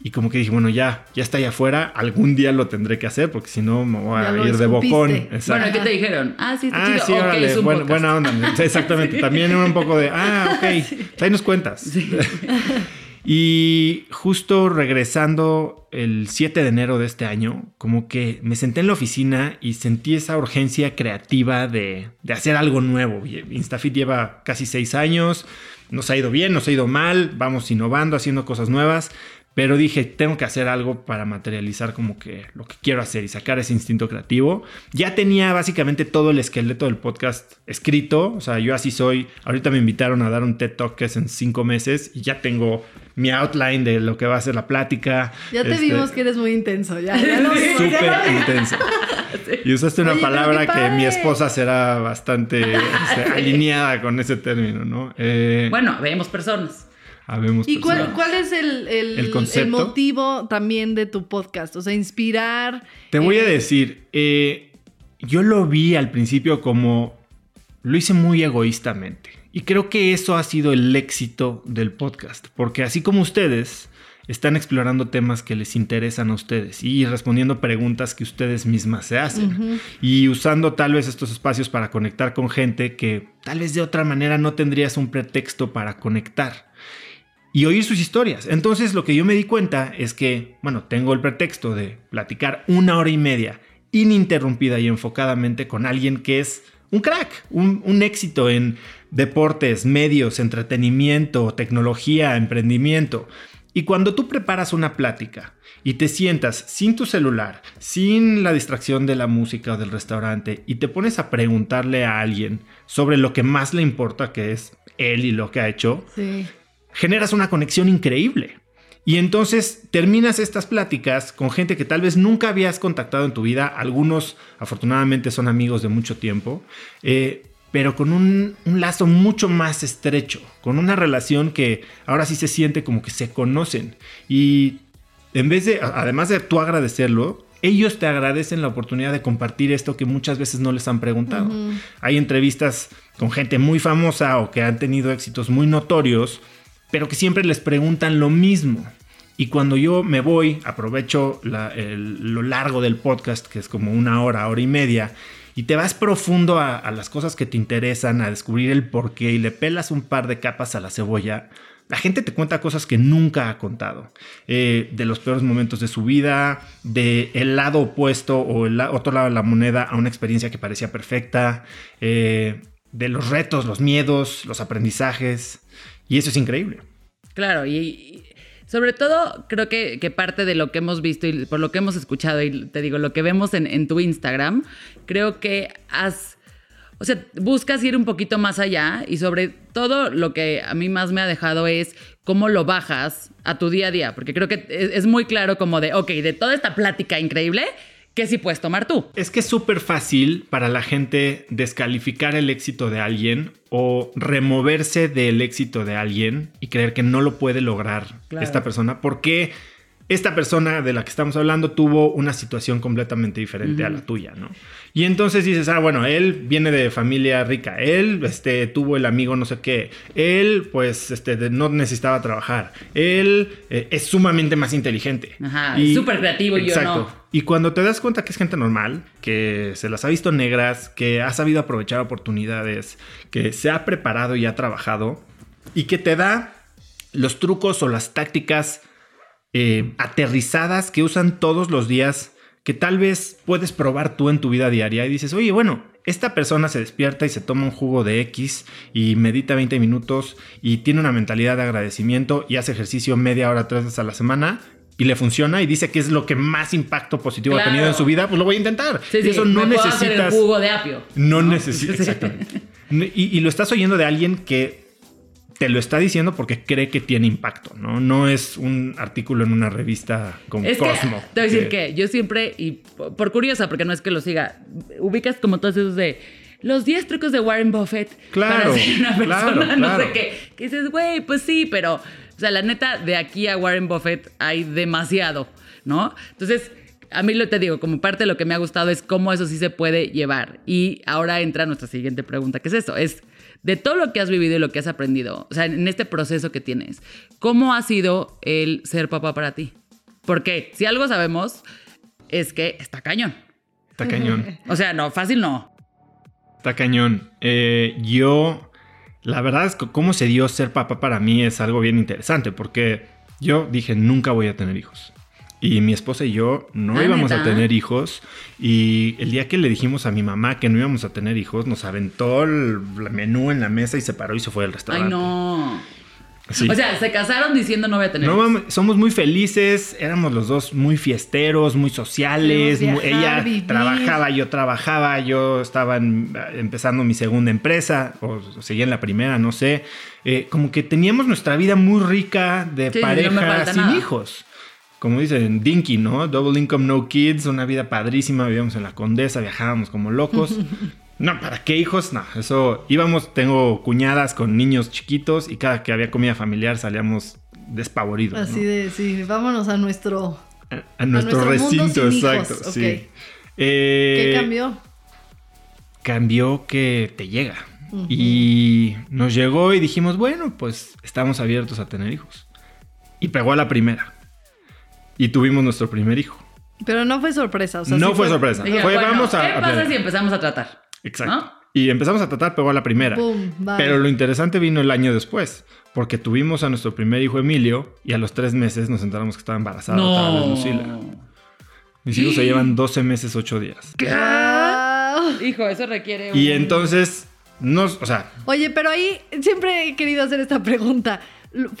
S5: Y como que dije, bueno, ya, ya está ahí afuera, algún día lo tendré que hacer porque si no me voy a ir de bocón.
S2: Bueno. ¿qué te dijeron? Ah, sí, está
S5: Ah,
S2: chido.
S5: sí,
S2: Ok,
S5: órale,
S2: es un
S5: buen-
S2: podcast.
S5: buena onda. Exactamente. También un poco de, ah, ok, ahí nos cuentas. y justo regresando el 7 de enero de este año, como que me senté en la oficina y sentí esa urgencia creativa de, de hacer algo nuevo. Instafit lleva casi seis años, nos ha ido bien, nos ha ido mal, vamos innovando, haciendo cosas nuevas. Pero dije, tengo que hacer algo para materializar como que lo que quiero hacer y sacar ese instinto creativo. Ya tenía básicamente todo el esqueleto del podcast escrito. O sea, yo así soy. Ahorita me invitaron a dar un TED Talk que es en cinco meses y ya tengo mi outline de lo que va a ser la plática.
S3: Ya te
S5: Este,
S3: vimos que eres muy intenso, ya. ya lo vimos,
S5: Súper intenso. Y usaste una
S3: Oye,
S5: palabra que mi esposa será bastante este, alineada con ese término, ¿no? Eh,
S2: Bueno, vemos personas.
S5: Habemos
S3: ¿Y cuál, cuál es el, el-
S5: ¿El concepto?
S3: motivo también de tu podcast? O sea, inspirar.
S5: Te voy a
S3: eh,
S5: decir, eh, yo lo vi al principio como lo hice muy egoístamente. Y creo que eso ha sido el éxito del podcast. Porque así como ustedes están explorando temas que les interesan a ustedes y respondiendo preguntas que ustedes mismas se hacen. Y usando tal vez estos espacios para conectar con gente que tal vez de otra manera no tendrías un pretexto para conectar y oír sus historias. Entonces lo que yo me di cuenta es que, bueno, tengo el pretexto de platicar una hora y media ininterrumpida y enfocadamente con alguien que es un crack, un, un éxito en deportes, medios, entretenimiento, tecnología, emprendimiento. Y cuando tú preparas una plática y te sientas sin tu celular, sin la distracción de la música o del restaurante y te pones a preguntarle a alguien sobre lo que más le importa, que es él y lo que ha hecho,
S3: Sí.
S5: Generas una conexión increíble. Y entonces terminas estas pláticas con gente que tal vez nunca habías contactado en tu vida. Algunos afortunadamente son amigos de mucho tiempo, eh, pero con un, un lazo mucho más estrecho, con una relación que ahora sí se siente como que se conocen. Y en vez de, además de tú agradecerlo, ellos te agradecen la oportunidad de compartir esto que muchas veces no les han preguntado. Hay entrevistas con gente muy famosa o que han tenido éxitos muy notorios, pero que siempre les preguntan lo mismo. Y cuando yo me voy, aprovecho lo largo del podcast, que es como una hora, hora y media, y te vas profundo a, a las cosas que te interesan, a descubrir el porqué y le pelas un par de capas a la cebolla, la gente te cuenta cosas que nunca ha contado. Eh, de los peores momentos de su vida, de el lado opuesto o el la- otro lado de la moneda a una experiencia que parecía perfecta, eh, de los retos, los miedos, los aprendizajes. Y eso es increíble.
S2: Claro, y, sobre todo creo que, parte de lo que hemos visto y por lo que hemos escuchado y te digo, lo que vemos en, en tu Instagram, creo que has, o sea, buscas ir un poquito más allá y sobre todo lo que a mí más me ha dejado es cómo lo bajas a tu día a día, porque creo que es, es muy claro como de, ok, de toda esta plática increíble, ¿qué sí puedes tomar tú?
S5: Es que es súper fácil para la gente descalificar el éxito de alguien o removerse del éxito de alguien y creer que no lo puede lograr
S2: Claro.
S5: esta persona porque esta persona de la que estamos hablando tuvo una situación completamente diferente a la tuya, ¿no? Y entonces dices, ah, bueno, él viene de familia rica, él este, tuvo el amigo no sé qué, él pues este, de- no necesitaba trabajar, él eh, es sumamente más inteligente.
S2: Ajá, súper creativo y yo no.
S5: Y cuando te das cuenta que es gente normal, que se las ha visto negras, que ha sabido aprovechar oportunidades, que se ha preparado y ha trabajado, y que te da los trucos o las tácticas eh, aterrizadas que usan todos los días, que tal vez puedes probar tú en tu vida diaria y dices, oye, bueno, esta persona se despierta y se toma un jugo de X y medita 20 minutos y tiene una mentalidad de agradecimiento y hace ejercicio media hora, tres veces a la semana. Y le funciona y dice que es lo que más impacto positivo ha tenido en su vida, pues lo voy a intentar.
S2: Sí,
S5: Y
S2: sí,
S5: eso no
S2: me puedo hacer el
S5: necesitas.
S2: jugo de apio.
S5: No, necesitas. Exactamente. Y, y lo estás oyendo de alguien que te lo está diciendo porque cree que tiene impacto, ¿no? No es un artículo en una revista como
S2: Es que,
S5: Cosmo.
S2: te voy a decir que yo siempre, y por, curiosa, porque no es que lo siga, ubicas como todos esos de los 10 trucos de Warren Buffett
S5: Claro,
S2: para ser una persona,
S5: claro,
S2: no
S5: claro.
S2: sé qué. Que dices, güey, pues sí, pero, o sea, la neta, de aquí a Warren Buffett hay demasiado, ¿no? Entonces, a mí lo te digo, como parte de lo que me ha gustado es cómo eso sí se puede llevar. Y ahora entra nuestra siguiente pregunta, que es eso, es de todo lo que has vivido y lo que has aprendido, o sea, en este proceso que tienes, ¿cómo ha sido el ser papá para ti? Porque si algo sabemos es que está cañón.
S5: Está cañón.
S2: O sea, no, fácil no.
S5: Está cañón. Eh, yo, la verdad es que cómo se dio ser papá para mí es algo bien interesante, porque yo dije, nunca voy a tener hijos. Y mi esposa y yo no
S2: Ah,
S5: íbamos a tener hijos. Y el día que le dijimos a mi mamá que no íbamos a tener hijos, nos aventó el menú en la mesa y se paró y se fue al
S2: Ay,
S5: restaurante.
S2: no.
S5: Sí.
S2: O sea, se casaron diciendo no voy a tener.
S5: No, somos muy felices, éramos los dos muy fiesteros, muy sociales. Muy- ella
S3: vivir.
S5: trabajaba, yo trabajaba, yo estaba en- empezando mi segunda empresa, o seguía en la primera, no sé. Eh, como que teníamos nuestra vida muy rica de
S2: Sí, no
S5: pareja sin
S2: nada.
S5: hijos. Como dicen, Dinky, ¿no? Double income, no kids, una vida padrísima, vivíamos en la Condesa, viajábamos como locos. No, ¿para qué hijos? No, eso íbamos, tengo cuñadas con niños chiquitos y cada que había comida familiar salíamos despavoridos.
S3: Así
S5: ¿no?
S3: de, sí, vámonos a nuestro...
S5: a, a nuestro, recinto, exacto. sí.
S3: ¿Qué
S5: Eh,
S3: cambió?
S5: Cambió que te llega. Y nos llegó y dijimos, bueno, pues estamos abiertos a tener hijos. Y pegó a la primera. Y tuvimos nuestro primer hijo.
S3: Pero no fue sorpresa, o sea,
S5: no
S3: sí
S5: fue, sorpresa.
S2: Dije,
S5: fue,
S2: bueno,
S5: vamos a.
S2: ¿Qué pasa si empezamos a tratar?
S5: Exacto.
S2: ¿No?
S5: Y empezamos a tratar, pegó a la primera. Pero lo interesante vino el año después. Porque tuvimos a nuestro primer hijo Emilio y a los tres meses nos enteramos que estaba embarazada otra vez
S2: No.
S5: Lucila. Mis hijos se llevan 12 meses, 8 días.
S3: Guau.
S2: Hijo, eso requiere
S5: Y
S2: un-
S5: entonces, nos, o sea,
S3: Oye, pero ahí siempre he querido hacer esta pregunta.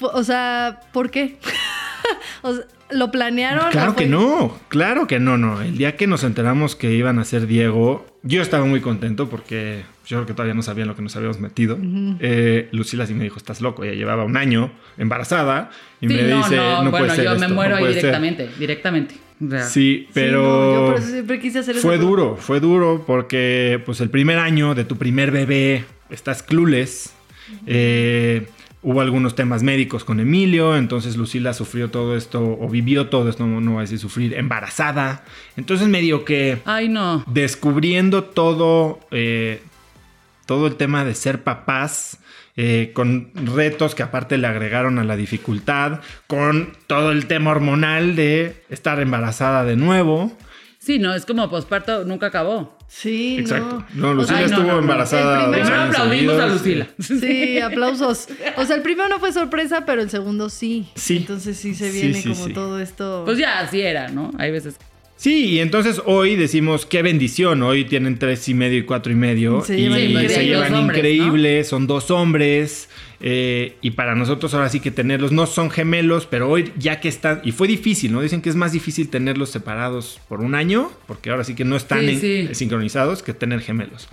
S3: O sea, ¿por qué? O sea, ¿Lo planearon?
S5: Claro que no, claro que no, no. El día que nos enteramos que iban a ser Diego, yo estaba muy contento porque yo creo que todavía no sabían lo que nos habíamos metido. Eh, Lucila sí me dijo, estás loco, ella llevaba un año embarazada y
S2: Sí,
S5: me
S2: no,
S5: dice,
S2: no,
S5: no,
S2: bueno,
S5: puede ser
S2: yo me
S5: no
S2: muero ahí
S5: puede ser".
S2: directamente, directamente. Sea,
S5: Sí,
S3: Sí,
S5: pero
S3: no, yo por eso siempre quise hacer
S5: fue duro, fue duro porque pues el primer año de tu primer bebé estás clueless. Eh, hubo algunos temas médicos con Emilio, entonces Lucila sufrió todo esto o vivió todo esto, no, no voy a decir sufrir, embarazada. Entonces medio que
S2: Ay, no.
S5: descubriendo todo, eh, todo el tema de ser papás, eh, con retos que aparte le agregaron a la dificultad, con todo el tema hormonal de estar embarazada de nuevo.
S2: Sí, no, es como posparto nunca acabó.
S3: Sí,
S5: Exacto.
S3: no.
S5: No, Lucila estuvo
S2: no, no.
S5: embarazada.
S3: El primero
S2: aplaudimos a. Lucila.
S3: Sí, aplausos. O sea, el primero no fue sorpresa, pero el segundo sí.
S5: Sí.
S3: Entonces sí se
S5: Sí,
S3: viene
S5: sí,
S3: como
S5: sí.
S3: todo esto.
S2: Pues ya así era, ¿no? Hay veces.
S5: Sí, y entonces hoy decimos qué bendición. Hoy tienen tres y medio y cuatro y medio.
S3: Se
S5: y
S3: llevan
S5: se llevan
S2: Dos hombres,
S5: increíble. Son dos hombres. eh, y para nosotros ahora sí que tenerlos no son gemelos, pero hoy ya que están. Y fue difícil, ¿no? Dicen que es más difícil tenerlos separados por un año, porque ahora sí que no están
S2: Sí,
S5: en-
S2: sí.
S5: sincronizados, que tener gemelos.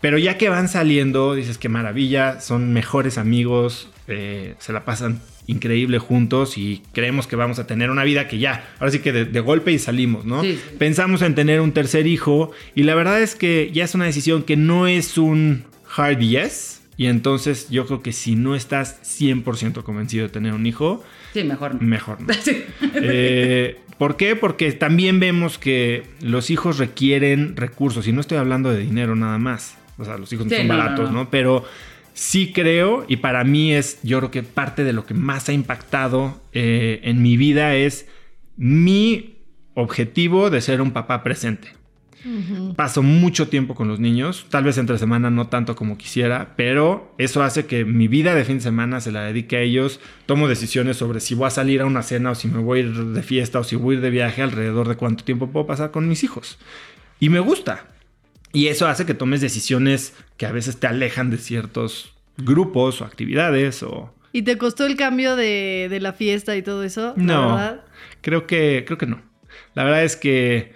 S5: Pero ya que van saliendo, dices qué maravilla, son mejores amigos, eh, se la pasan increíble juntos y creemos que vamos a tener una vida que ya, ahora sí que de, de golpe y salimos, ¿no?
S2: Sí.
S5: Pensamos en tener un tercer hijo y la verdad es que ya es una decisión que no es un hard yes. Y entonces yo creo que si no estás 100% convencido de tener un hijo,
S2: Sí, mejor. no.
S5: mejor no.
S2: Sí.
S5: Eh, ¿Por qué? Porque también vemos que los hijos requieren recursos. Y no estoy hablando de dinero nada más. O sea, los hijos no son
S2: no, no,
S5: baratos,
S2: no.
S5: ¿no? Pero sí creo, y para mí es, yo creo que parte de lo que más ha impactado eh, en mi vida es mi objetivo de ser un papá presente. Paso mucho tiempo con los niños, tal vez entre semana no tanto como quisiera, pero eso hace que mi vida de fin de semana se la dedique a ellos. Tomo decisiones sobre si voy a salir a una cena o si me voy a ir de fiesta o si voy a ir de viaje alrededor de cuánto tiempo puedo pasar con mis hijos. Y me gusta. Y eso hace que tomes decisiones que a veces te alejan de ciertos grupos o actividades o...
S3: ¿Y te costó el cambio de, de la fiesta y todo eso? la
S5: No,
S3: verdad?
S5: creo que, creo que no. La verdad es que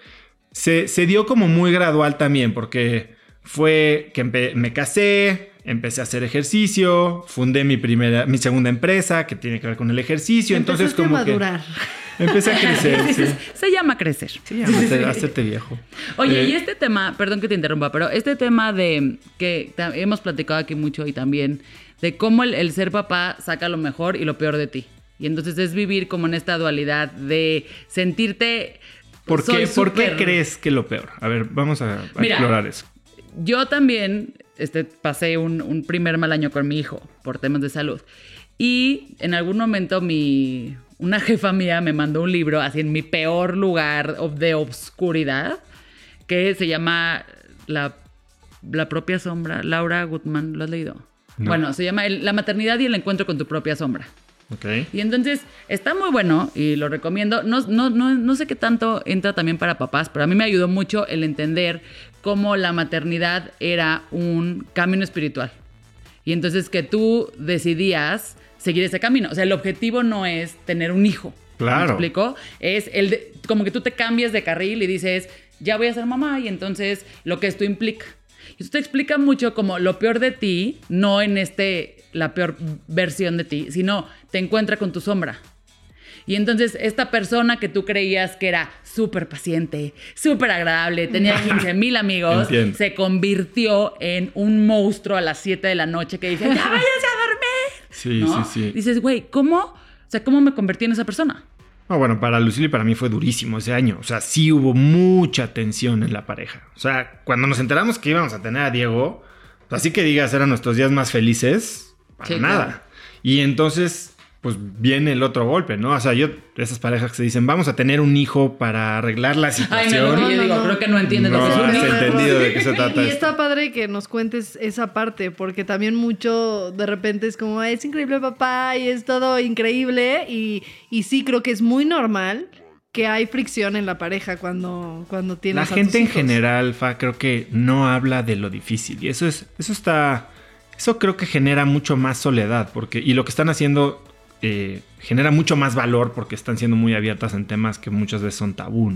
S5: se, se dio como muy gradual también, porque fue que me casé, empecé a hacer ejercicio, fundé mi primera, mi segunda empresa que tiene que ver con el ejercicio, entonces como
S3: a madurar.
S5: que empecé a crecer, sí.
S2: Se llama crecer.
S5: Sí, hacerte, hacerte viejo.
S2: Oye,
S5: Eh,
S2: y este tema, perdón que te interrumpa, pero este tema de que hemos platicado aquí mucho y también de cómo el, el ser papá saca lo mejor y lo peor de ti. Y entonces es vivir como en esta dualidad de sentirte
S5: ¿Por qué, ¿Por qué
S2: súper-
S5: crees que lo peor? A ver, vamos a, a
S2: Mira.
S5: explorar eso.
S2: Yo también este, pasé un, un primer mal año con mi hijo por temas de salud. Y en algún momento mi, una jefa mía me mandó un libro así en mi peor lugar of- de obscuridad que se llama La, la propia sombra. Laura Gutman, ¿lo has leído?
S5: No.
S2: Bueno, se llama La maternidad y el encuentro con tu propia sombra.
S5: Ok.
S2: Y entonces está muy bueno y lo recomiendo. No, no, no, no sé qué tanto entra también para papás, pero a mí me ayudó mucho el entender cómo la maternidad era un camino espiritual. Y entonces que tú decidías seguir ese camino. O sea, el objetivo no es tener un hijo.
S5: Claro.
S2: ¿Me explico? Es el de- como que tú te cambias de carril y dices, ya voy a ser mamá y entonces lo que esto implica. Y esto te explica mucho como lo peor de ti, no en este, la peor versión de ti, sino te encuentra con tu sombra. Y entonces esta persona que tú creías que era súper paciente, súper agradable, tenía 15 mil amigos,
S5: Entiendo.
S2: se convirtió en un monstruo a las 7 de la noche que dice, ya váyanse.
S5: Sí,
S2: ¿no?
S5: sí, sí.
S2: Dices, güey, ¿cómo? O sea, ¿cómo me convertí en esa persona?
S5: No, bueno, para Lucille y para mí fue durísimo ese año. O sea, sí hubo mucha tensión en la pareja. O sea, cuando nos enteramos que íbamos a tener a Diego, así que digas, eran nuestros días más felices, para
S2: Sí,
S5: nada.
S2: claro.
S5: Y entonces, pues viene el otro golpe, ¿no? O sea, yo, esas parejas que se dicen, vamos a tener un hijo para arreglar la
S2: Ay,
S5: situación.
S2: no, que
S3: No,
S2: yo
S3: no,
S2: digo,
S3: no.
S2: creo que no lo que
S5: has entendido de qué se trata
S3: Y está padre que nos cuentes esa parte, porque también mucho de repente es como, es increíble papá y es todo increíble. Y, y sí, creo que es muy normal que hay fricción en la pareja cuando, cuando tienes
S5: La
S3: a tus
S5: gente en general, Fa, creo que no habla de lo difícil. Y eso es, eso está. Eso creo que genera mucho más soledad. Porque, y lo que están haciendo eh, genera mucho más valor porque están siendo muy abiertas en temas que muchas veces son tabú.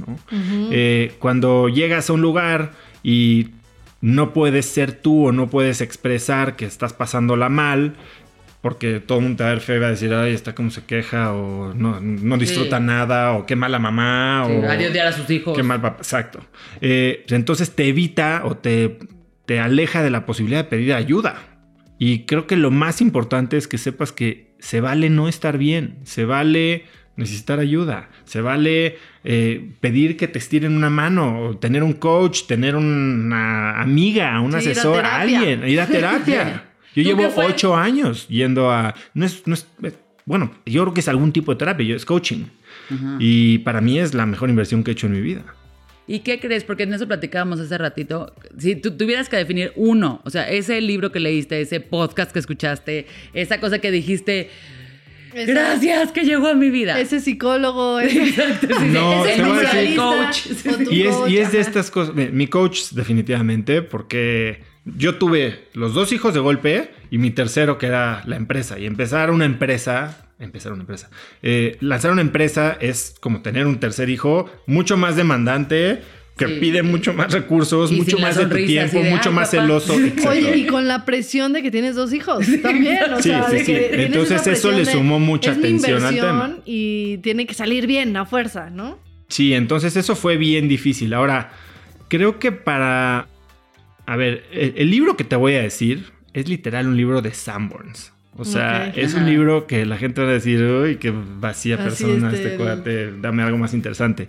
S5: Eh, cuando llegas a un lugar y no puedes ser tú o no puedes expresar que estás pasándola mal, porque todo el mundo te va a ver feo y va a decir, ay, está como se queja, o no, no disfruta
S2: Sí.
S5: nada, o qué mala mamá,
S2: Sí,
S5: o
S2: a odiar a sus hijos.
S5: qué mal papá. Exacto. Eh, entonces te evita o te, te aleja de la posibilidad de pedir ayuda. Y creo que lo más importante es que sepas que se vale no estar bien, se vale necesitar ayuda, se vale eh, pedir que te estiren una mano, o tener un coach, tener una amiga, un
S3: Sí,
S5: asesor, alguien, ir a terapia. Yo
S2: ¿Tú
S5: llevo ocho años yendo a... No es, no es- bueno, yo creo que es algún tipo de terapia, yo es coaching. Y para mí es la mejor inversión que he hecho en mi vida.
S2: ¿Y qué crees? Porque en eso platicábamos hace ratito. Si tú tuvieras que definir uno, o sea, ese libro que leíste, ese podcast que escuchaste, esa cosa que dijiste,
S3: Esa-
S2: gracias que llegó a mi vida.
S3: Ese psicólogo, ese,
S5: No,
S3: ese
S5: te voy a decir-
S2: Coach.
S5: Y es,
S3: coach,
S5: y es de estas cosas. mi- Mi coach, definitivamente, porque yo tuve los dos hijos de golpe y mi tercero, que era la empresa. Y empezar una empresa. Empezar una empresa. eh, lanzar una empresa es como tener un tercer hijo mucho más demandante, que
S2: Sí.
S5: pide mucho más recursos,
S2: Y
S5: mucho más de tu tiempo,
S2: de,
S5: mucho
S2: "Ay,
S5: más
S2: papá".
S5: celoso. exacto.
S3: Oye, y con la presión de que tienes dos hijos también. O
S5: Sí,
S3: sea,
S5: sí,
S3: de que
S5: Entonces eso le sumó mucha
S3: es mi
S5: tensión al tema.
S3: Y tiene que salir bien a fuerza, ¿no?
S5: Sí, entonces eso fue bien difícil. Ahora, creo que para... A ver, el, el libro que te voy a decir es literal un libro de Sanborns. O sea,
S3: Ok.
S5: es
S2: Ajá.
S5: un libro que la gente va a decir, uy, qué vacía
S3: Así,
S5: persona
S3: este,
S5: este cuate, dame algo más interesante.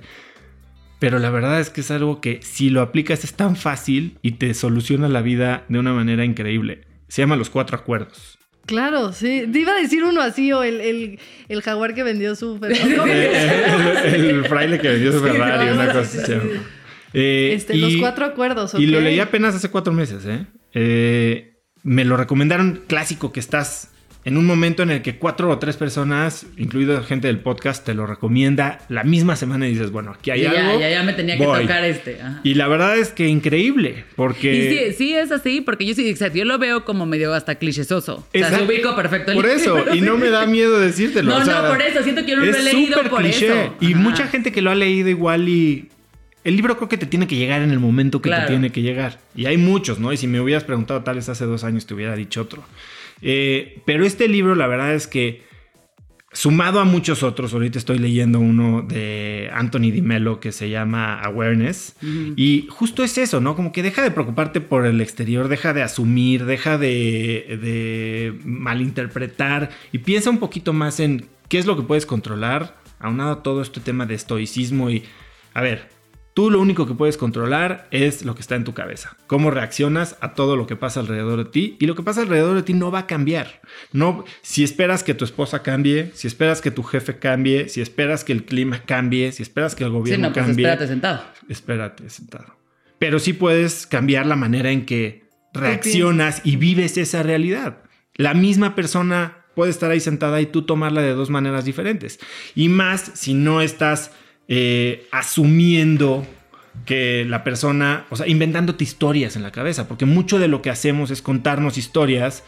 S5: Pero la verdad es que es algo que si lo aplicas es tan fácil y te soluciona la vida de una manera increíble. Se llama Los Cuatro Acuerdos.
S3: Claro, sí. Te iba a decir uno así, o el, el, el jaguar que vendió su Ferrari.
S5: El, el fraile que vendió su
S3: Sí,
S5: Ferrari,
S3: claro,
S5: una
S3: sí,
S5: cosa
S3: sí,
S5: así.
S3: sí.
S5: Eh,
S3: Este, los cuatro acuerdos,
S5: Y lo leí apenas hace cuatro meses, ¿eh? Eh, Me lo recomendaron clásico que estás en un momento en el que cuatro o tres personas, incluido gente del podcast, te lo recomienda la misma semana y dices, bueno, aquí hay
S2: Y ya,
S5: algo.
S2: ya, ya me tenía que tocar este. ajá.
S5: Y la verdad es que increíble,
S2: Y
S5: porque...
S2: sí, sí es así, porque yo sí, exacto, yo lo veo como medio hasta clichesoso. O sea, se ubico perfecto el
S5: Por eso, y no me da miedo decírtelo.
S2: No,
S5: o sea,
S2: no, por eso, siento que yo no lo he
S5: es
S2: leído
S5: súper
S2: por
S5: cliché.
S2: eso.
S5: Y
S2: Ajá.
S5: mucha gente que lo ha leído igual y... El libro creo que te tiene que llegar en el momento que
S2: Claro.
S5: te tiene que llegar. Y hay muchos, ¿no? Y si me hubieras preguntado tal vez hace dos años te hubiera dicho otro. Eh, pero este libro la verdad es que sumado a muchos otros, ahorita estoy leyendo uno de Anthony Di Mello que se llama Awareness. Y justo es eso, ¿no? Como que deja de preocuparte por el exterior, deja de asumir, deja de, de malinterpretar y piensa un poquito más en qué es lo que puedes controlar, aunado a todo este tema de estoicismo y... A ver, Tú lo único que puedes controlar es lo que está en tu cabeza, cómo reaccionas a todo lo que pasa alrededor de ti y lo que pasa alrededor de ti no va a cambiar. No, si esperas que tu esposa cambie, si esperas que tu jefe cambie, si esperas que el clima cambie, si esperas que el
S2: Sí,
S5: gobierno
S2: no, pues
S5: cambie,
S2: espérate sentado.
S5: espérate sentado. Pero sí puedes cambiar la manera en que reaccionas y vives esa realidad. La misma persona puede estar ahí sentada y tú tomarla de dos maneras diferentes. Y más si no estás eh, asumiendo que la persona, o sea, inventándote historias en la cabeza, porque mucho de lo que hacemos es contarnos historias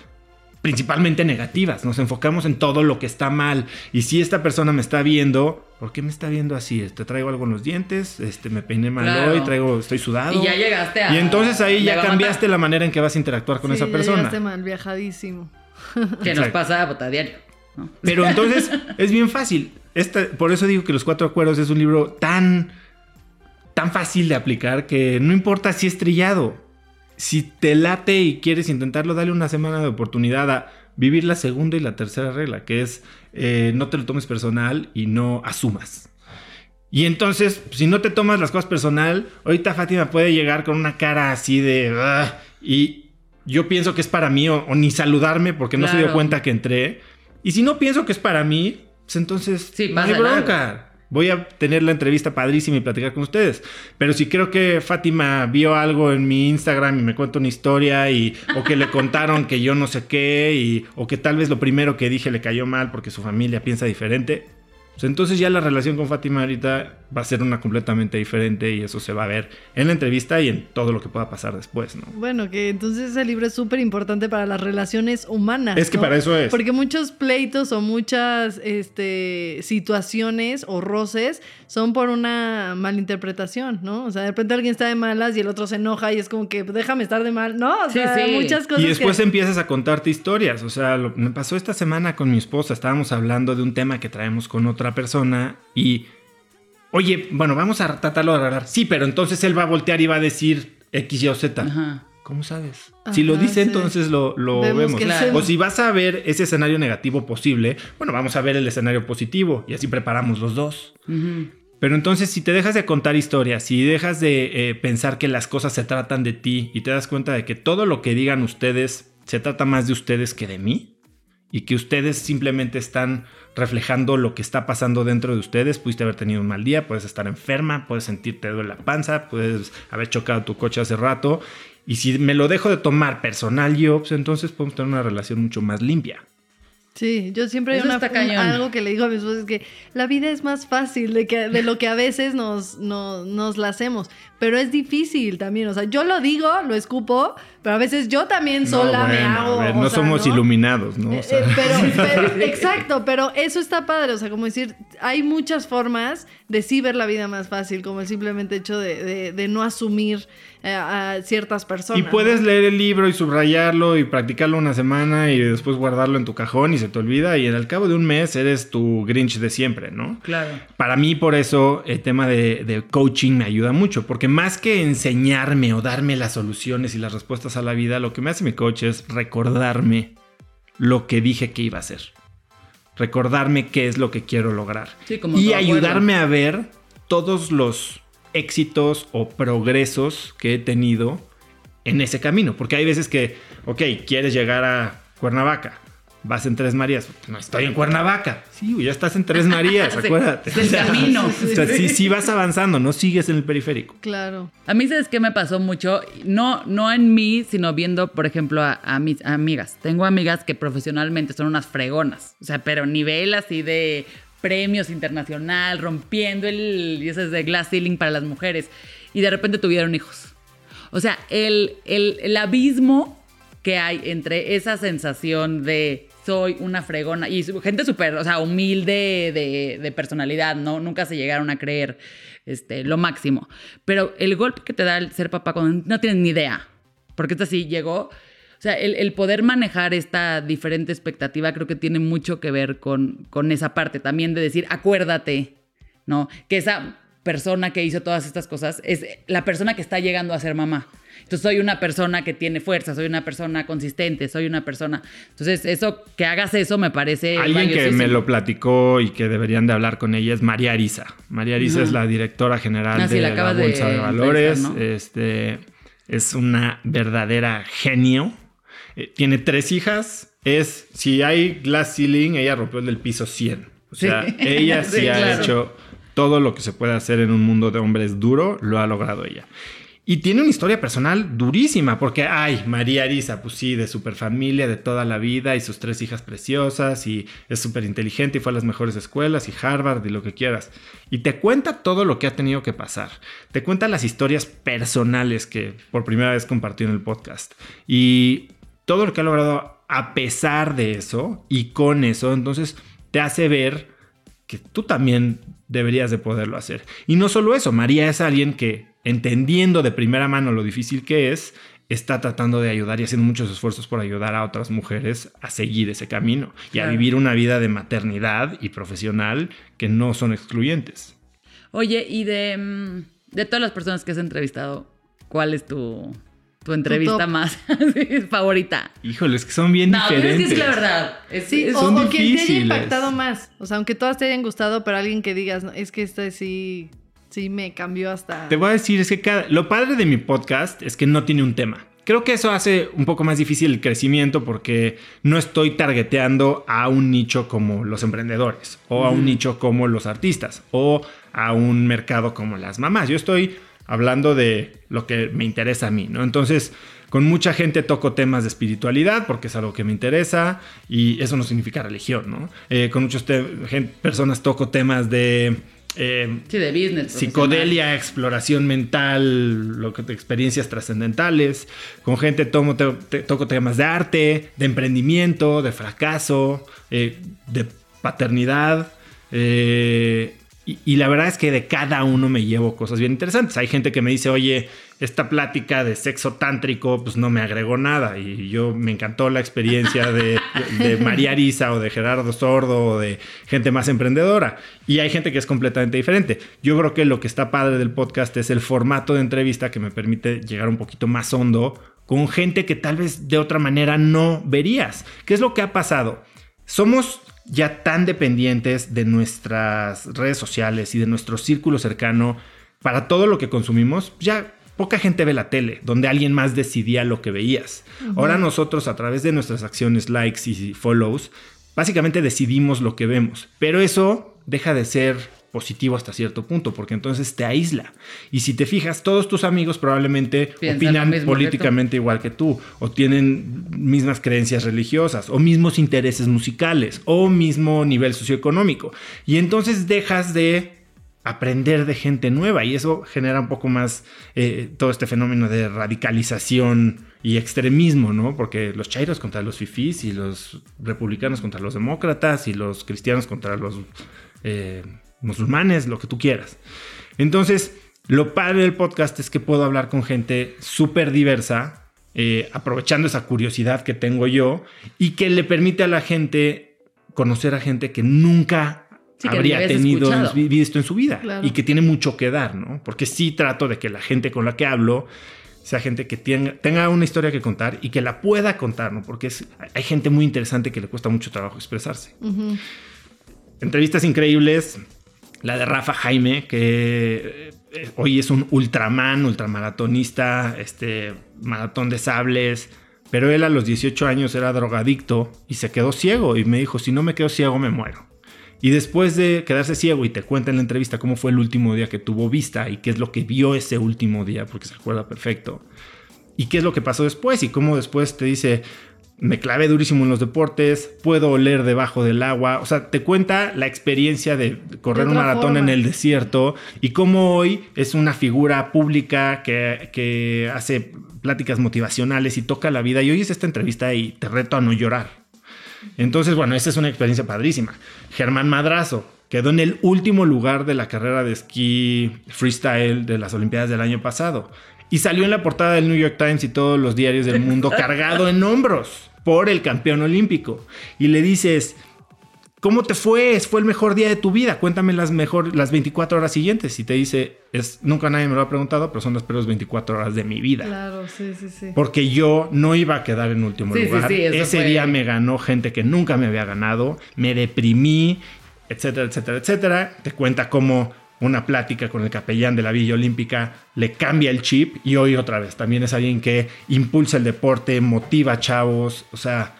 S5: principalmente negativas, nos enfocamos en todo lo que está mal y si esta persona me está viendo, ¿por qué me está viendo así? Este, traigo algo en los dientes, este, me peiné mal
S2: Claro.
S5: hoy, traigo, estoy sudado.
S2: Y ya llegaste a.
S5: Y entonces ahí ya cambiaste la manera en que vas a interactuar con
S3: Sí,
S5: esa
S3: ya
S5: persona.
S3: llegaste mal viajadísimo.
S2: Que nos pasa a diario. ¿No?
S5: Pero entonces es bien fácil. Esta- por eso digo que Los Cuatro Acuerdos es un libro tan, tan fácil de aplicar que no importa si es trillado. Si te late y quieres intentarlo, dale una semana de oportunidad a vivir la segunda y la tercera regla, que es eh, no te lo tomes personal y no asumas. Y entonces, si no te tomas las cosas personal, ahorita Fátima puede llegar con una cara así de... "Ugh", y yo pienso que es para mí o, o ni saludarme porque no se dio cuenta que entré. Y si no pienso que es para mí, pues entonces
S2: Sí,
S5: no hay bronca. Voy a tener la entrevista padrísima y platicar con ustedes. Pero si creo que Fátima vio algo en mi Instagram y me cuenta una historia y o que le contaron que yo no sé qué y o que tal vez lo primero que dije le cayó mal porque su familia piensa diferente, pues entonces ya la relación con Fátima ahorita va a ser una completamente diferente y eso se va a ver en la entrevista y en todo lo que pueda pasar después, ¿no?
S3: Bueno, que entonces ese libro es súper importante para las relaciones humanas.
S5: Es que
S3: ¿no?
S5: para eso es.
S3: Porque muchos pleitos o muchas este, situaciones o roces son por una malinterpretación, ¿no? O sea, de repente alguien está de malas y el otro se enoja y es como que déjame estar de mal, ¿no? O
S2: Sí,
S3: sea,
S2: sí.
S3: muchas cosas
S5: Y después
S3: que...
S5: empiezas a contarte historias. O sea, lo, me pasó esta semana con mi esposa. Estábamos hablando de un tema que traemos con otra persona y, oye, bueno, vamos a tratarlo de arreglar. Sí, pero entonces él va a voltear y va a decir X, Y o Z.
S2: Ajá.
S5: ¿Cómo sabes? si lo dice,
S3: sí.
S5: entonces lo, lo
S3: Vemos
S5: O si vas a ver ese escenario negativo posible, bueno, vamos a ver el escenario positivo y así preparamos los dos. Pero entonces, si te dejas de contar historias, si dejas de eh, pensar que las cosas se tratan de ti y te das cuenta de que todo lo que digan ustedes se trata más de ustedes que de mí y que ustedes simplemente están reflejando lo que está pasando dentro de ustedes, pudiste haber tenido un mal día, puedes estar enferma, puedes sentirte duele la panza, puedes haber chocado tu coche hace rato. Y si me lo dejo de tomar personal yo, pues entonces podemos tener una relación mucho más limpia.
S3: Sí, yo siempre hay una, un- algo que le digo a mi esposa es que la vida es más fácil de, que, de lo que a veces nos, no- nos la hacemos, pero es difícil también, o sea, yo lo digo, lo escupo, pero a veces yo también sola
S5: No,
S3: me
S5: bueno,
S3: hago...
S5: a ver,
S3: o
S5: no
S3: sea,
S5: somos
S3: ¿no?
S5: iluminados, ¿no? O
S3: Eh,
S5: sea,
S3: eh, pero, pero- exacto, pero eso está padre, o sea, como decir, hay muchas formas de sí ver la vida más fácil, como el simplemente hecho de, de- de no asumir eh, a ciertas personas.
S5: Y puedes
S3: ¿no?
S5: leer el libro y subrayarlo y practicarlo una semana y después guardarlo en tu cajón y se te olvida y al cabo de un mes eres tu Grinch de siempre, ¿no?
S2: Claro.
S5: Para mí por eso el tema de, de coaching me ayuda mucho, porque más que enseñarme o darme las soluciones y las respuestas a la vida, lo que me hace mi coach es recordarme lo que dije que iba a hacer. Recordarme qué es lo que quiero lograr.
S2: Sí, como
S5: y ayudarme a ver todos los éxitos o progresos que he tenido en ese camino. Porque hay veces que, ok, quieres llegar a Cuernavaca, vas en Tres Marías. No estoy en Cuernavaca. Sí, ya estás en Tres Marías, acuérdate.
S2: es el camino.
S5: O sea, sí, sí vas avanzando, no sigues en el periférico.
S3: Claro.
S2: A mí, ¿sabes qué me pasó mucho? No, no en mí, sino viendo, por ejemplo, a, a mis amigas. Tengo amigas que profesionalmente son unas fregonas. O sea, pero nivel así de premios internacional, rompiendo el, y ese es de glass ceiling para las mujeres. Y de repente tuvieron hijos. O sea, el, el, el abismo que hay entre esa sensación de soy una fregona y gente súper, o sea, humilde de, personalidad, ¿no? Nunca se llegaron a creer este, lo máximo. Pero el golpe que te da el ser papá cuando no tienes ni idea, porque esto sí llegó, o sea, el, el poder manejar esta diferente expectativa creo que tiene mucho que ver con, con esa parte también de decir, acuérdate, ¿no? Que esa persona que hizo todas estas cosas es la persona que está llegando a ser mamá. Entonces soy una persona que tiene fuerza, soy una persona consistente, soy una persona... Entonces eso, que hagas eso me parece...
S5: Alguien que me lo platicó y que deberían de hablar con ella es María Arisa. María Arisa es la directora general
S2: Ah, sí,
S5: de
S2: la
S5: la,
S2: acabas de
S5: Bolsa de, Valores. Este es una verdadera genio. Eh, tiene tres hijas. Es, si hay glass ceiling, ella rompió el del piso 100. O sea,
S2: Sí.
S5: ella sí,
S2: Sí,
S5: ha
S2: claro.
S5: hecho todo lo que se puede hacer en un mundo de hombres duro, lo ha logrado ella. Y tiene una historia personal durísima, porque, ay, María Arisa, pues sí, de super familia, de toda la vida, y sus tres hijas preciosas, y es súper inteligente, y fue a las mejores escuelas, y Harvard, y lo que quieras. Y te cuenta todo lo que ha tenido que pasar. Te cuenta las historias personales que por primera vez compartió en el podcast. Y todo lo que ha logrado a pesar de eso, y con eso, entonces te hace ver que tú también deberías de poderlo hacer. Y no solo eso, María es alguien que, entendiendo de primera mano lo difícil que es, está tratando de ayudar y haciendo muchos esfuerzos por ayudar a otras mujeres a seguir ese camino y a vivir una vida de maternidad y profesional que no son excluyentes.
S2: Oye, y de, mm, de todas las personas que has entrevistado, ¿cuál es tu, tu entrevista más favorita?
S5: Híjole, es que son bien
S2: No, tienes que
S5: diferentes.
S2: decir la verdad. Es-
S3: Sí,
S2: es-
S3: o,
S5: son
S3: o que te haya impactado más. O sea, aunque todas te hayan gustado, pero alguien que digas, "No, es que esta sí, sí me cambió hasta.
S5: Te voy a decir, es que cada- lo padre de mi podcast es que no tiene un tema. Creo que eso hace un poco más difícil el crecimiento porque no estoy targeteando a un nicho como los emprendedores o a un nicho como los artistas o a un mercado como las mamás. Yo estoy hablando de lo que me interesa a mí, ¿no? Entonces, con mucha gente toco temas de espiritualidad porque es algo que me interesa y eso no significa religión, ¿no? Eh, con muchas personas toco temas de... eh,
S2: sí, de business.
S5: psicodelia, exploración mental, lo que, experiencias trascendentales. Con gente tomo, te- te- toco temas de arte, de emprendimiento, de fracaso, eh, de paternidad. eh, y, y la verdad es que de cada uno me llevo cosas bien interesantes. Hay gente que me dice, oye, esta plática de sexo tántrico, pues no me agregó nada. Y yo me encantó la experiencia de, de María Arisa o de Gerardo Sordo o de gente más emprendedora. Y hay gente que es completamente diferente. Yo creo que lo que está padre del podcast es el formato de entrevista que me permite llegar un poquito más hondo con gente que tal vez de otra manera no verías. ¿Qué es lo que ha pasado? Somos ya tan dependientes de nuestras redes sociales y de nuestro círculo cercano para todo lo que consumimos, ya poca gente ve la tele, donde alguien más decidía lo que veías. Ahora nosotros a través de nuestras acciones, likes y follows, básicamente decidimos lo que vemos, pero eso deja de ser positivo hasta cierto punto, porque entonces te aísla. Y si te fijas, todos tus amigos probablemente
S2: Piensan
S5: opinan
S2: mismo
S5: políticamente igual que tú, o tienen mismas creencias religiosas, o mismos intereses musicales, o mismo nivel socioeconómico. Y entonces dejas de aprender de gente nueva y eso genera un poco más eh, todo este fenómeno de radicalización y extremismo, ¿no? Porque los chairos contra los fifís y los republicanos contra los demócratas y los cristianos contra los eh, musulmanes, lo que tú quieras. Entonces, lo padre del podcast es que puedo hablar con gente súper diversa, eh, aprovechando esa curiosidad que tengo yo y que le permite a la gente conocer a gente que nunca
S2: Sí, que
S5: habría tenido en, visto en su vida
S3: Claro.
S5: y que tiene mucho que dar, ¿no? Porque sí trato de que la gente con la que hablo sea gente que tenga, tenga una historia que contar y que la pueda contar, ¿no? Porque es- hay gente muy interesante que le cuesta mucho trabajo expresarse. Entrevistas increíbles. La de Rafa Jaime, que eh, hoy es un ultraman, ultramaratonista, este, maratón de sables. Pero él a los 18 años era drogadicto y se quedó ciego. Y me dijo, si no me quedo ciego, me muero. Y después de quedarse ciego y te cuenta en la entrevista cómo fue el último día que tuvo vista y qué es lo que vio ese último día, porque se acuerda perfecto. Y qué es lo que pasó después y cómo después te dice, me clavé durísimo en los deportes, puedo oler debajo del agua. O sea, te cuenta la experiencia de correr
S3: De
S5: un maratón
S3: forma.
S5: en el desierto y cómo hoy es una figura pública que, que hace pláticas motivacionales y toca la vida. Y hoy es esta entrevista y te reto a no llorar. Entonces, bueno, esa es una experiencia padrísima. Germán Madrazo quedó en el último lugar de la carrera de esquí freestyle de las Olimpiadas del año pasado. Y salió en la portada del New York Times y todos los diarios del mundo cargado en hombros por el campeón olímpico. Y le dices, ¿Cómo te fue? Fue el mejor día de tu vida. Cuéntame las mejor, las 24 horas siguientes. Y te dice, es, nunca nadie me lo ha preguntado, pero son las peores 24 horas de mi vida.
S3: Claro, sí, sí, sí.
S5: Porque yo no iba a quedar en último
S2: Sí, sí,
S5: lugar.
S2: sí, eso
S5: Ese
S2: fue-
S5: día me ganó gente que nunca me había ganado. Me deprimí, etcétera, etcétera, etcétera. Te cuenta cómo una plática con el capellán de la Villa Olímpica le cambia el chip y hoy otra vez. También es alguien que impulsa el deporte, motiva a chavos. O sea,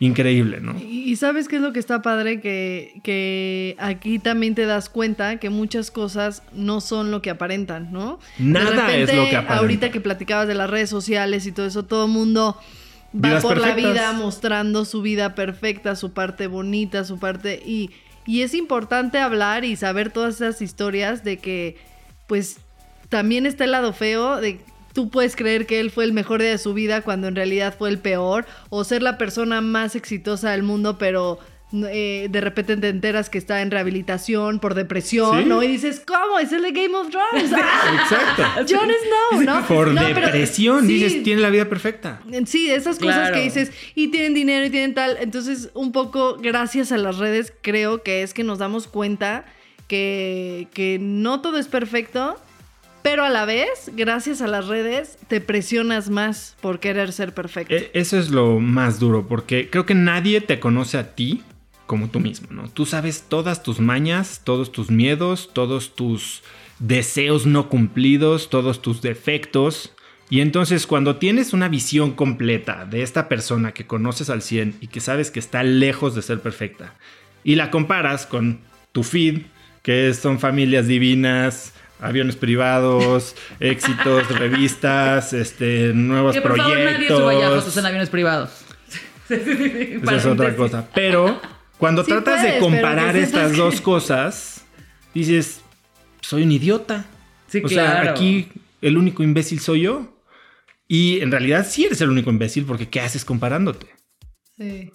S5: increíble, ¿no?
S3: Y sabes qué es lo que está padre, que, que aquí también te das cuenta que muchas cosas no son lo que aparentan, ¿no?
S5: Nada es lo que aparenta.
S3: Ahorita que platicabas de las redes sociales y todo eso, todo el mundo va
S5: Vidas
S3: por la vida mostrando su vida perfecta, su parte bonita, su parte... Y, y es importante hablar y saber todas esas historias de que, pues, también está el lado feo de tú puedes creer que él fue el mejor día de su vida cuando en realidad fue el peor, o ser la persona más exitosa del mundo, pero eh, de repente te enteras que está en rehabilitación por depresión,
S5: Sí.
S3: ¿no? Y dices, ¿cómo? Es el de Game of Thrones. ¡Ah!
S5: Exacto.
S3: Jon Snow, ¿no?
S5: Por
S3: No, pero
S5: depresión,
S3: sí,
S5: dices, tiene la vida perfecta.
S3: Sí, esas cosas
S2: Claro.
S3: que dices, y tienen dinero y tienen tal. Entonces, un poco gracias a las redes, creo que es que nos damos cuenta que, que no todo es perfecto, pero a la vez, gracias a las redes, te presionas más por querer ser perfecto.
S5: E- Eso es lo más duro, porque creo que nadie te conoce a ti como tú mismo, ¿no? Tú sabes todas tus mañas, todos tus miedos, todos tus deseos no cumplidos, todos tus defectos. Y entonces cuando tienes una visión completa de esta persona que conoces al 100 y que sabes que está lejos de ser perfecta, y la comparas con tu feed, que son familias divinas, aviones privados, éxitos, revistas, este, nuevos
S2: Que por favor nadie suba ya
S5: proyectos.
S2: fotos en aviones privados.
S5: Esa es otra cosa. Pero cuando
S3: Sí
S5: tratas
S3: puedes,
S5: de comparar estas dos cosas, dices, soy un idiota.
S2: Sí,
S5: o sea, aquí el único imbécil soy yo. Y en realidad sí eres el único imbécil porque ¿qué haces comparándote?
S3: Sí.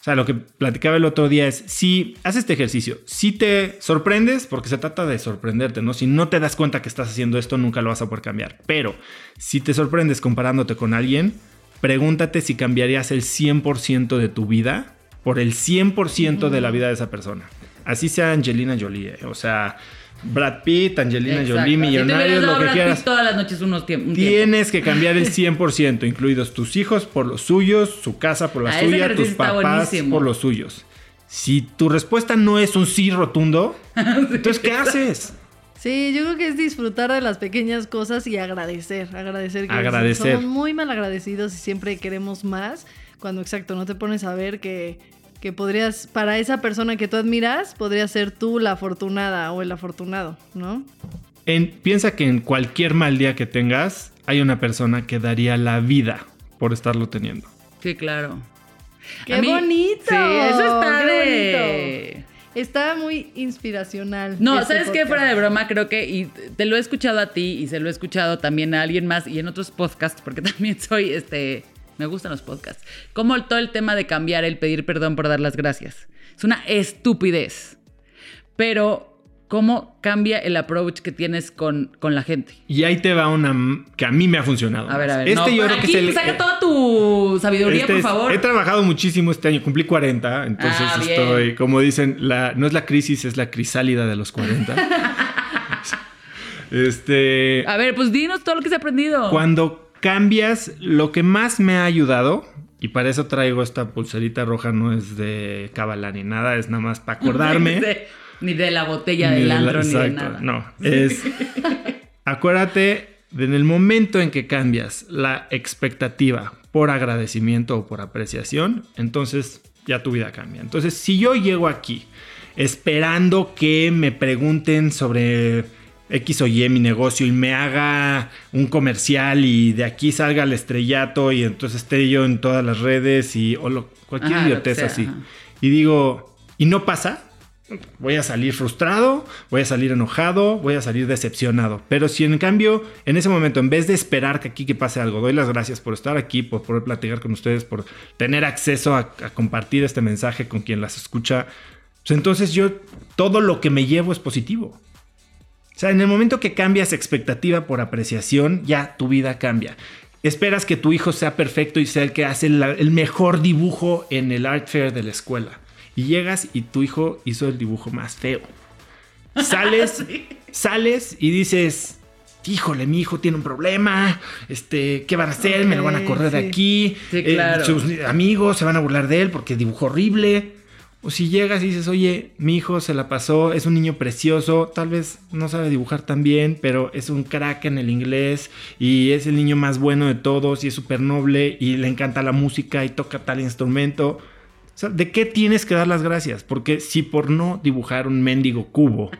S5: O sea, lo que platicaba el otro día es, si haces este ejercicio, si te sorprendes, porque se trata de sorprenderte, ¿no? Si no te das cuenta que estás haciendo esto, nunca lo vas a poder cambiar. Pero si te sorprendes comparándote con alguien, pregúntate si cambiarías el 100% de tu vida por el 100% de la vida de esa persona. Así sea Angelina Jolie, ¿eh? o sea, Brad Pitt, Angelina
S2: Exacto.
S5: Jolie, millonarios, lo que
S2: Brad Pitt
S5: quieras.
S2: todas las noches unos tiemp- un tiempo.
S5: Tienes que cambiar el 100%, incluidos tus hijos por los suyos, su casa por la
S2: Ah,
S5: suya, tus
S2: está
S5: papás
S2: buenísimo.
S5: por los suyos. Si tu respuesta no es un sí rotundo, entonces ¿qué haces?
S3: Sí, yo creo que es disfrutar de las pequeñas cosas y agradecer, agradecer. que
S5: Agradecer.
S3: Somos muy mal agradecidos y siempre queremos más. Cuando, exacto, no te pones a ver que, que podrías, para esa persona que tú admiras, podría ser tú la afortunada o el afortunado, ¿no?
S5: En- piensa que en cualquier mal día que tengas, hay una persona que daría la vida por estarlo teniendo.
S2: Sí, claro.
S3: ¡Qué
S2: A mí-
S3: bonito!
S2: Sí, eso está
S3: ¡Qué
S2: de...
S3: bonito! Está muy inspiracional.
S2: No,
S3: este
S2: ¿sabes qué?
S3: podcast.
S2: Fuera de broma, creo que, y te lo he escuchado a ti y se lo he escuchado también a alguien más y en otros podcasts, porque también soy, este, me gustan los podcasts. Como todo el tema de cambiar el pedir perdón por dar las gracias. Es una estupidez. Pero, ¿cómo cambia el approach que tienes con, con la gente?
S5: Y ahí te va una que a mí me ha funcionado.
S2: A ver, a ver.
S5: Este
S2: no,
S5: yo creo que
S2: aquí,
S5: es el...
S2: saca
S5: eh,
S2: toda tu sabiduría,
S5: este
S2: por
S5: es-
S2: favor.
S5: He trabajado muchísimo este año, cumplí 40, entonces
S2: Ah,
S5: estoy, como dicen, la, no es la crisis, es la crisálida de los 40. este,
S2: A ver, pues dinos todo lo que se ha aprendido.
S5: cuando cambias, lo que más me ha ayudado, y para eso traigo esta pulserita roja, no es de cábala ni nada, es nada más para acordarme.
S2: Ni de la botella del
S5: de la-
S2: antro, ni de nada.
S5: No, es. acuérdate de en el momento en que cambias la expectativa por agradecimiento o por apreciación, entonces ya tu vida cambia. Entonces, si yo llego aquí esperando que me pregunten sobre X o Y mi negocio y me haga un comercial y de aquí salga el estrellato y entonces esté yo en todas las redes y o lo- cualquier
S2: Ajá,
S5: idiotez así.
S2: ajá.
S5: Y digo, y no pasa, voy a salir frustrado, voy a salir enojado, voy a salir decepcionado. Pero si en cambio, en ese momento, en vez de esperar que aquí que pase algo, doy las gracias por estar aquí, por poder platicar con ustedes, por tener acceso a, a compartir este mensaje con quien las escucha, pues entonces yo todo lo que me llevo es positivo. O sea, en el momento que cambias expectativa por apreciación, ya tu vida cambia. Esperas que tu hijo sea perfecto y sea el que hace el mejor dibujo en el art fair de la escuela. Y llegas y tu hijo hizo el dibujo más feo. Sales, sales y dices, híjole, mi hijo tiene un problema, este, ¿qué van a hacer? Me lo van a correr de aquí.
S2: Sí,
S5: Eh, sus amigos se van a burlar de él porque dibujó horrible. O si llegas y dices, oye, mi hijo se la pasó, es un niño precioso, tal vez no sabe dibujar tan bien, pero es un crack en el inglés y es el niño más bueno de todos y es súper noble y le encanta la música y toca tal instrumento. O sea, ¿de qué tienes que dar las gracias? Porque si por no dibujar un mendigo cubo,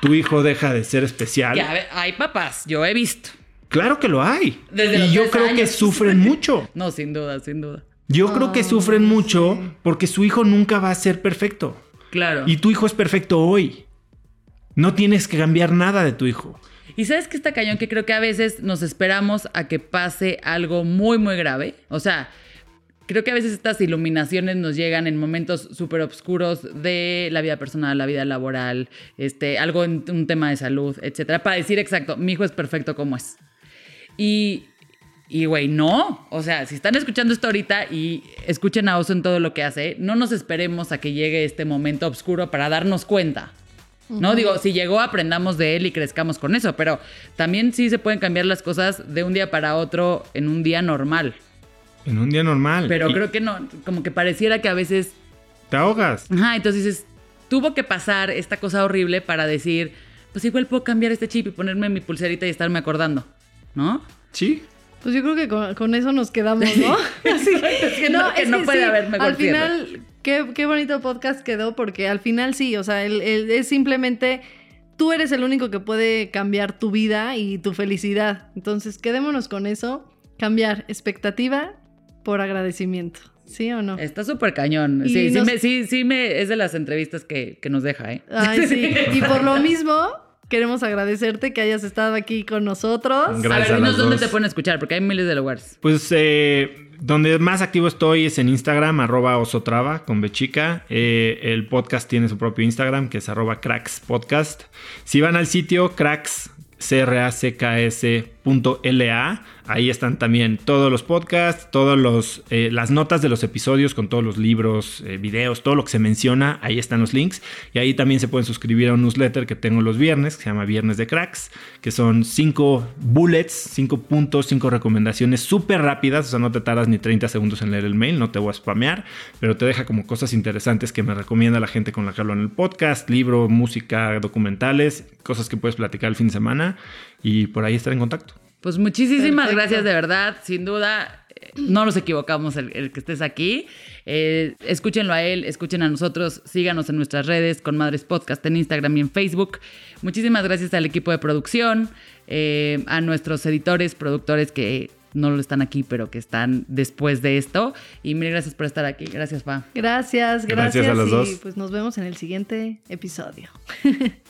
S5: tu hijo deja de ser especial.
S2: Que, a ver, hay papás, yo he visto.
S5: Claro que lo hay.
S2: Desde
S5: y yo creo que sufren mucho.
S2: No, sin duda, sin duda.
S5: Yo creo que sufren mucho porque su hijo nunca va a ser perfecto.
S2: Claro.
S5: Y tu hijo es perfecto hoy. No tienes que cambiar nada de tu hijo.
S2: Y sabes que está cañón que creo que a veces nos esperamos a que pase algo muy, muy grave. O sea, creo que a veces estas iluminaciones nos llegan en momentos súper oscuros de la vida personal, la vida laboral, este, algo en un tema de salud, etcétera, para decir exacto, mi hijo es perfecto como es. Y, y güey, no. O sea, si están escuchando esto ahorita y escuchen a Oso en todo lo que hace, no nos esperemos a que llegue este momento oscuro para darnos cuenta. No digo, si llegó, aprendamos de él y crezcamos con eso, pero también sí se pueden cambiar las cosas de un día para otro en un día normal.
S5: En un día normal.
S2: Pero
S5: Y
S2: creo que no, como que pareciera que a veces,
S5: Te ahogas.
S2: ajá, entonces dices, tuvo que pasar esta cosa horrible para decir, pues igual puedo cambiar este chip y ponerme mi pulserita y estarme acordando, ¿no?
S5: Sí.
S3: Pues yo creo que con, con eso nos quedamos, ¿no? Así,
S2: Es que no- que no puede haber mejor
S3: Al final, qué, qué bonito podcast quedó, porque al final sí, o sea, el- el- es simplemente tú eres el único que puede cambiar tu vida y tu felicidad. Entonces, quedémonos con eso. Cambiar expectativa por agradecimiento. ¿Sí o no?
S2: Está súper cañón. Sí, sí, me, sí, sí me, es de las entrevistas que, que nos deja, ¿eh?
S3: Ay, sí. Y por lo mismo, queremos agradecerte que hayas estado aquí con nosotros.
S5: Gracias
S2: a ver, dinos dónde
S5: dos.
S2: te pueden escuchar, porque hay miles de lugares.
S5: Pues eh, donde más activo estoy es en Instagram, arroba osotrava con bechica. Eh, el podcast tiene su propio Instagram, que es arroba cracks podcast. Si van al sitio cracks, cracks.la, ahí están también todos los podcasts, todos los, eh, las notas de los episodios con todos los libros, eh, videos, todo lo que se menciona, ahí están los links. Y ahí también se pueden suscribir a un newsletter que tengo los viernes, que se llama Viernes de Cracks, que son cinco bullets, cinco puntos, cinco recomendaciones súper rápidas, o sea, no te tardas ni 30 segundos en leer el mail, no te voy a spamear, pero te deja como cosas interesantes que me recomienda la gente con la que hablo en el podcast, libro, música, documentales, cosas que puedes platicar el fin de semana y por ahí estar en contacto.
S2: Pues muchísimas
S3: Perfecto.
S2: gracias de verdad, sin duda. eh, No nos equivocamos el, el que estés aquí. Eh, escúchenlo a él, escuchen a nosotros, síganos en nuestras redes con Madres Podcast en Instagram y en Facebook. Muchísimas gracias al equipo de producción, eh, a nuestros editores, productores que no lo están aquí, pero que están después de esto. Y mil gracias por estar aquí. Gracias, Pa.
S3: Gracias,
S5: Gracias
S3: gracias.
S5: a los
S3: y
S5: dos.
S3: pues nos vemos en el siguiente episodio.